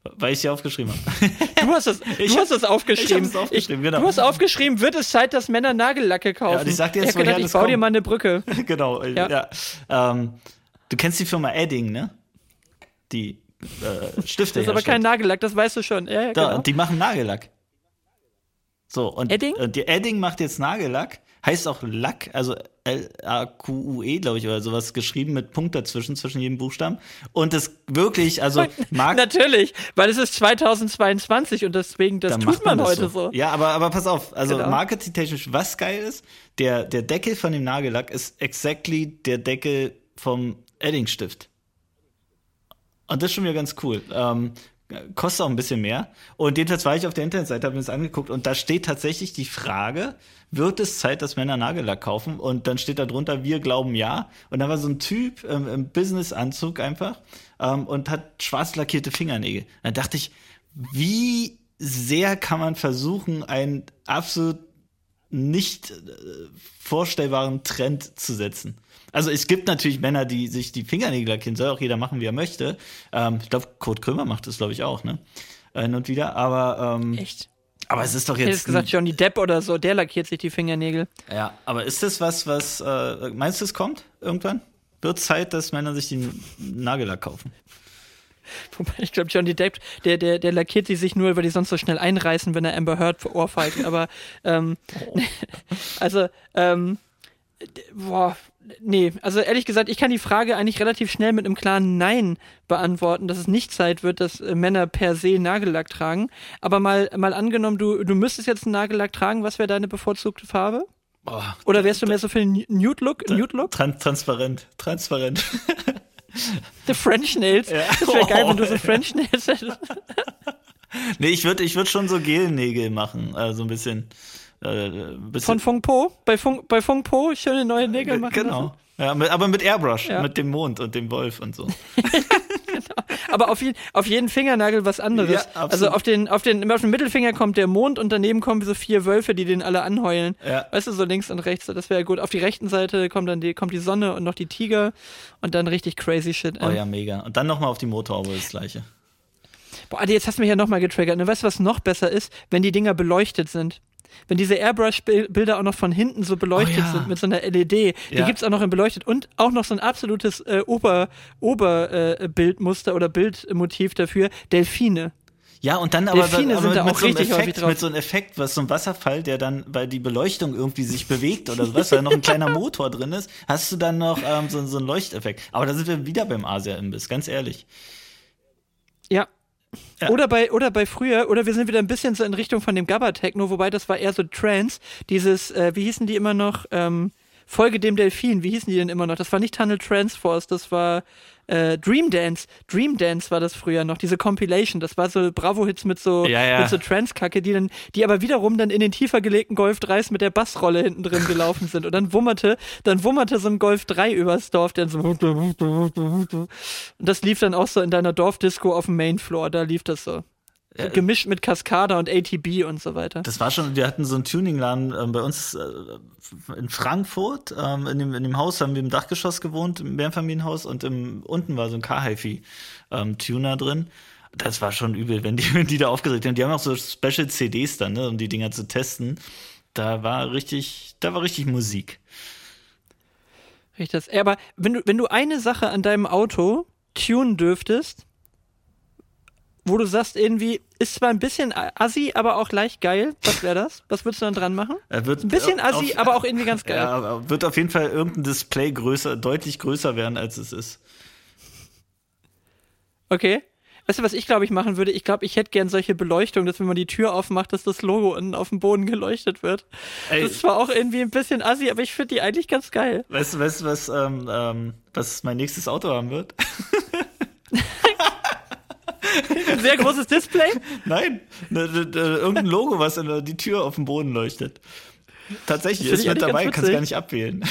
Speaker 1: Weil ich sie aufgeschrieben habe.
Speaker 2: Du hast <laughs> du ich hast es aufgeschrieben.
Speaker 1: Ich aufgeschrieben, genau.
Speaker 2: Du hast aufgeschrieben, wird es Zeit, dass Männer Nagellacke kaufen. Ja,
Speaker 1: und ich sag dir jetzt,
Speaker 2: ich gedacht, ich baue dir mal eine Brücke. <laughs>
Speaker 1: genau, ja. ja. Ähm, du kennst die Firma Edding, ne? Die äh, Stifte
Speaker 2: Das ist aber kein Nagellack, das weißt du schon. Ja, ja,
Speaker 1: da, genau. Die machen Nagellack. So, und, Edding? und die Edding macht jetzt Nagellack. Heißt auch Lack, also L-A-Q-U-E, glaube ich, oder sowas geschrieben mit Punkt dazwischen, zwischen jedem Buchstaben. Und das wirklich, also <laughs>
Speaker 2: mag. Natürlich, weil es ist 2022 und deswegen, das tut man, man das heute so. so.
Speaker 1: Ja, aber, aber pass auf, also genau. marketingtechnisch, was geil ist, der, der Deckel von dem Nagellack ist exactly der Deckel vom Edding-Stift. Und das ist schon wieder ganz cool. Ähm, kostet auch ein bisschen mehr. Und jedenfalls war ich auf der Internetseite, habe mir das angeguckt und da steht tatsächlich die Frage, wird es Zeit, dass Männer Nagellack kaufen? Und dann steht da drunter, wir glauben ja. Und da war so ein Typ ähm, im Businessanzug einfach ähm, und hat schwarz lackierte Fingernägel. Da dachte ich, wie sehr kann man versuchen, einen absolut nicht äh, vorstellbaren Trend zu setzen? Also es gibt natürlich Männer, die sich die Fingernägel lackieren, soll auch jeder machen, wie er möchte. Ähm, ich glaube, Kurt Krömer macht das, glaube ich, auch, ne? Hin und wieder, aber ähm,
Speaker 2: Echt?
Speaker 1: Aber es ist doch jetzt.
Speaker 2: Hätte gesagt, Johnny Depp oder so, der lackiert sich die Fingernägel.
Speaker 1: Ja, aber ist das was, was, äh, meinst du, es kommt irgendwann? Wird Zeit, dass Männer sich den Nagellack kaufen? <laughs>
Speaker 2: Wobei, ich glaube, Johnny Depp, der, der, der lackiert sie sich nur, weil die sonst so schnell einreißen, wenn er Amber Heard ohrfeigt. Aber, ähm, oh. <laughs> also, ähm, boah, nee, also ehrlich gesagt, ich kann die Frage eigentlich relativ schnell mit einem klaren Nein beantworten, dass es nicht Zeit wird, dass äh, Männer per se Nagellack tragen. Aber mal, mal angenommen, du, du müsstest jetzt einen Nagellack tragen, was wäre deine bevorzugte Farbe? Oh, Oder wärst du mehr so für den Nude-Look? Nude
Speaker 1: Trans transparent, transparent. <laughs>
Speaker 2: The French Nails. Ja. Das wäre geil, wenn du so French Nails hättest.
Speaker 1: nee, ich würde ich würd schon so Gelnägel machen, also ein bisschen.
Speaker 2: Äh, Von Fung Po? Bei Fung, bei Fung Po schöne neue Nägel machen.
Speaker 1: Genau. Ja, mit, aber mit Airbrush, ja. mit dem Mond und dem Wolf und so. <laughs> <laughs>
Speaker 2: Aber auf, je, auf jeden Fingernagel was anderes. Ja, also auf den, auf, den, auf den Mittelfinger kommt der Mond und daneben kommen so vier Wölfe, die den alle anheulen. Ja. Weißt du, so links und rechts. Das wäre gut. Auf die rechten Seite kommt dann die, kommt die Sonne und noch die Tiger und dann richtig crazy shit.
Speaker 1: Oh ja, mega. Und dann nochmal auf die Motorhaube das gleiche.
Speaker 2: Boah, jetzt hast du mich ja nochmal getriggert. Weißt du, was noch besser ist? Wenn die Dinger beleuchtet sind wenn diese Airbrush-Bilder auch noch von hinten so beleuchtet oh, ja. sind mit so einer LED, die ja. es auch noch in beleuchtet und auch noch so ein absolutes äh, Ober, Oberbildmuster äh, oder Bildmotiv dafür, Delfine.
Speaker 1: Ja, und dann aber, Delfine aber mit, mit, so einem Effekt, mit so einem Effekt, was so ein Wasserfall, der dann, weil die Beleuchtung irgendwie sich bewegt oder sowas, weil noch ein <laughs> kleiner Motor drin ist, hast du dann noch ähm, so, so einen Leuchteffekt. Aber da sind wir wieder beim Asia-Imbiss, ganz ehrlich.
Speaker 2: Ja, ja. Oder bei oder bei früher, oder wir sind wieder ein bisschen so in Richtung von dem Gabba-Techno, wobei das war eher so Trance. Dieses, äh, wie hießen die immer noch? Ähm, Folge dem Delfin, wie hießen die denn immer noch? Das war nicht Tunnel Transforce, das war äh, Dream Dance. Dream Dance war das früher noch, diese Compilation. Das war so Bravo-Hits mit so, ja, ja. mit so Trance-Kacke, die dann, die aber wiederum dann in den tiefer gelegten Golf 3s mit der Bassrolle hinten drin gelaufen sind. Und dann wummerte, dann wummerte so ein Golf 3 übers Dorf, der so und das lief dann auch so in deiner Dorfdisco auf dem Mainfloor, da lief das so. Ja, gemischt mit Cascada und ATB und so weiter.
Speaker 1: Das war schon, wir hatten so einen Tuningladen äh, bei uns äh, in Frankfurt. Ähm, in, dem, in dem Haus haben wir im Dachgeschoss gewohnt, im Mehrfamilienhaus und im, unten war so ein Car-Hi-Fi-Tuner ähm, drin. Das war schon übel, wenn die, <laughs> wenn die da aufgeregt haben. Die haben auch so Special CDs dann, ne, um die Dinger zu testen. Da war richtig, da war richtig Musik.
Speaker 2: Richtig. Aber wenn du, wenn du eine Sache an deinem Auto tunen dürftest, wo du sagst, irgendwie, ist zwar ein bisschen assi, aber auch leicht geil. Was wäre das? Was würdest du dann dran machen?
Speaker 1: Er wird
Speaker 2: ein bisschen assi, auf, aber auch irgendwie ganz geil.
Speaker 1: Ja, wird auf jeden Fall irgendein Display größer, deutlich größer werden, als es ist.
Speaker 2: Okay. Weißt du, was ich glaube ich machen würde? Ich glaube, ich hätte gern solche Beleuchtung, dass wenn man die Tür aufmacht, dass das Logo unten auf dem Boden geleuchtet wird. Ey. Das ist zwar auch irgendwie ein bisschen assi, aber ich finde die eigentlich ganz geil.
Speaker 1: Weißt du, weißt, was, ähm, ähm, was mein nächstes Auto haben wird? <laughs>
Speaker 2: Ein sehr großes Display?
Speaker 1: Nein, ne, ne, ne, irgendein Logo, was in die Tür auf dem Boden leuchtet. Tatsächlich, ist mit dabei, kannst du gar nicht abwählen.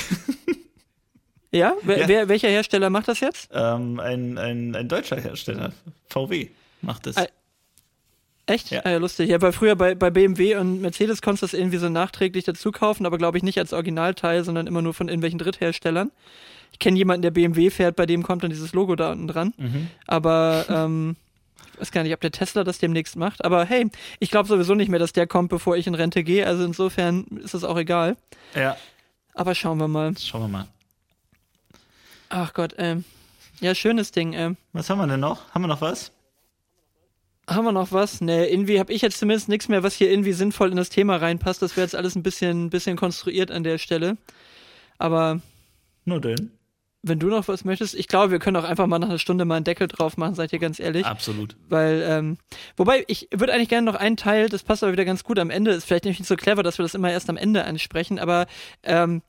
Speaker 2: Ja? Ja? Wer, welcher Hersteller macht das jetzt?
Speaker 1: Ähm, ein, ein, ein deutscher Hersteller. VW macht das.
Speaker 2: Echt? Ja. Ah, ja, lustig. Ja, weil früher bei, bei BMW und Mercedes konntest du das irgendwie so nachträglich dazu kaufen, aber glaube ich nicht als Originalteil, sondern immer nur von irgendwelchen Drittherstellern. Ich kenne jemanden, der BMW fährt, bei dem kommt dann dieses Logo da unten dran. Mhm. Aber ähm, weiß gar nicht, ob der Tesla das demnächst macht. Aber hey, ich glaube sowieso nicht mehr, dass der kommt, bevor ich in Rente gehe. Also insofern ist es auch egal.
Speaker 1: Ja.
Speaker 2: Aber schauen wir mal.
Speaker 1: Schauen wir mal.
Speaker 2: Ach Gott, ähm. Ja, schönes Ding, ähm.
Speaker 1: Was haben wir denn noch? Haben wir noch was?
Speaker 2: Haben wir noch was? Ne, irgendwie habe ich jetzt zumindest nichts mehr, was hier irgendwie sinnvoll in das Thema reinpasst. Das wäre jetzt alles ein bisschen, bisschen konstruiert an der Stelle. Aber.
Speaker 1: Nur denn.
Speaker 2: Wenn du noch was möchtest, ich glaube, wir können auch einfach mal nach einer Stunde mal einen Deckel drauf machen, seid ihr ganz ehrlich.
Speaker 1: Absolut.
Speaker 2: Weil, ähm, wobei, ich würde eigentlich gerne noch einen Teil, das passt aber wieder ganz gut am Ende, ist vielleicht nicht so clever, dass wir das immer erst am Ende ansprechen, aber ähm,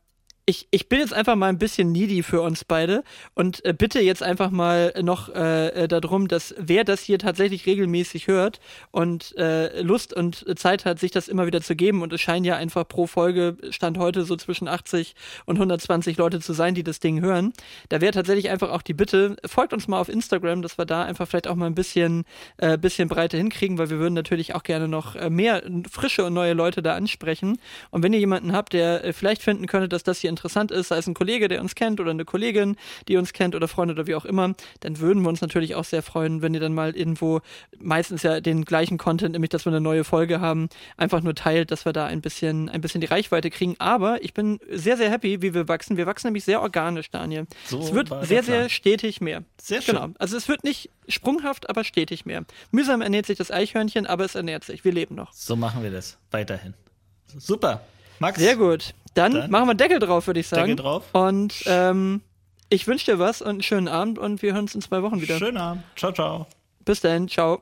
Speaker 2: ich, ich bin jetzt einfach mal ein bisschen needy für uns beide und äh, bitte jetzt einfach mal noch äh, äh, darum, dass wer das hier tatsächlich regelmäßig hört und äh, Lust und Zeit hat, sich das immer wieder zu geben und es scheinen ja einfach pro Folge Stand heute so zwischen 80 und 120 Leute zu sein, die das Ding hören. Da wäre tatsächlich einfach auch die Bitte, folgt uns mal auf Instagram, dass wir da einfach vielleicht auch mal ein bisschen, äh, bisschen breiter hinkriegen, weil wir würden natürlich auch gerne noch äh, mehr frische und neue Leute da ansprechen. Und wenn ihr jemanden habt, der äh, vielleicht finden könnte, dass das hier interessant ist, sei es ein Kollege, der uns kennt oder eine Kollegin, die uns kennt oder Freunde oder wie auch immer, dann würden wir uns natürlich auch sehr freuen, wenn ihr dann mal irgendwo meistens ja den gleichen Content, nämlich dass wir eine neue Folge haben, einfach nur teilt, dass wir da ein bisschen, ein bisschen die Reichweite kriegen. Aber ich bin sehr, sehr happy, wie wir wachsen. Wir wachsen nämlich sehr organisch, Daniel. So es wird sehr, sehr stetig mehr.
Speaker 1: Sehr schön. Genau.
Speaker 2: Also es wird nicht sprunghaft, aber stetig mehr. Mühsam ernährt sich das Eichhörnchen, aber es ernährt sich. Wir leben noch.
Speaker 1: So machen wir das weiterhin. Super. Max.
Speaker 2: Sehr gut. Dann, Dann machen wir Deckel drauf, würde ich sagen.
Speaker 1: Deckel drauf.
Speaker 2: Und ähm, ich wünsche dir was und einen schönen Abend und wir hören uns in zwei Wochen wieder.
Speaker 1: Schönen Abend. Ciao, ciao.
Speaker 2: Bis dann. Ciao.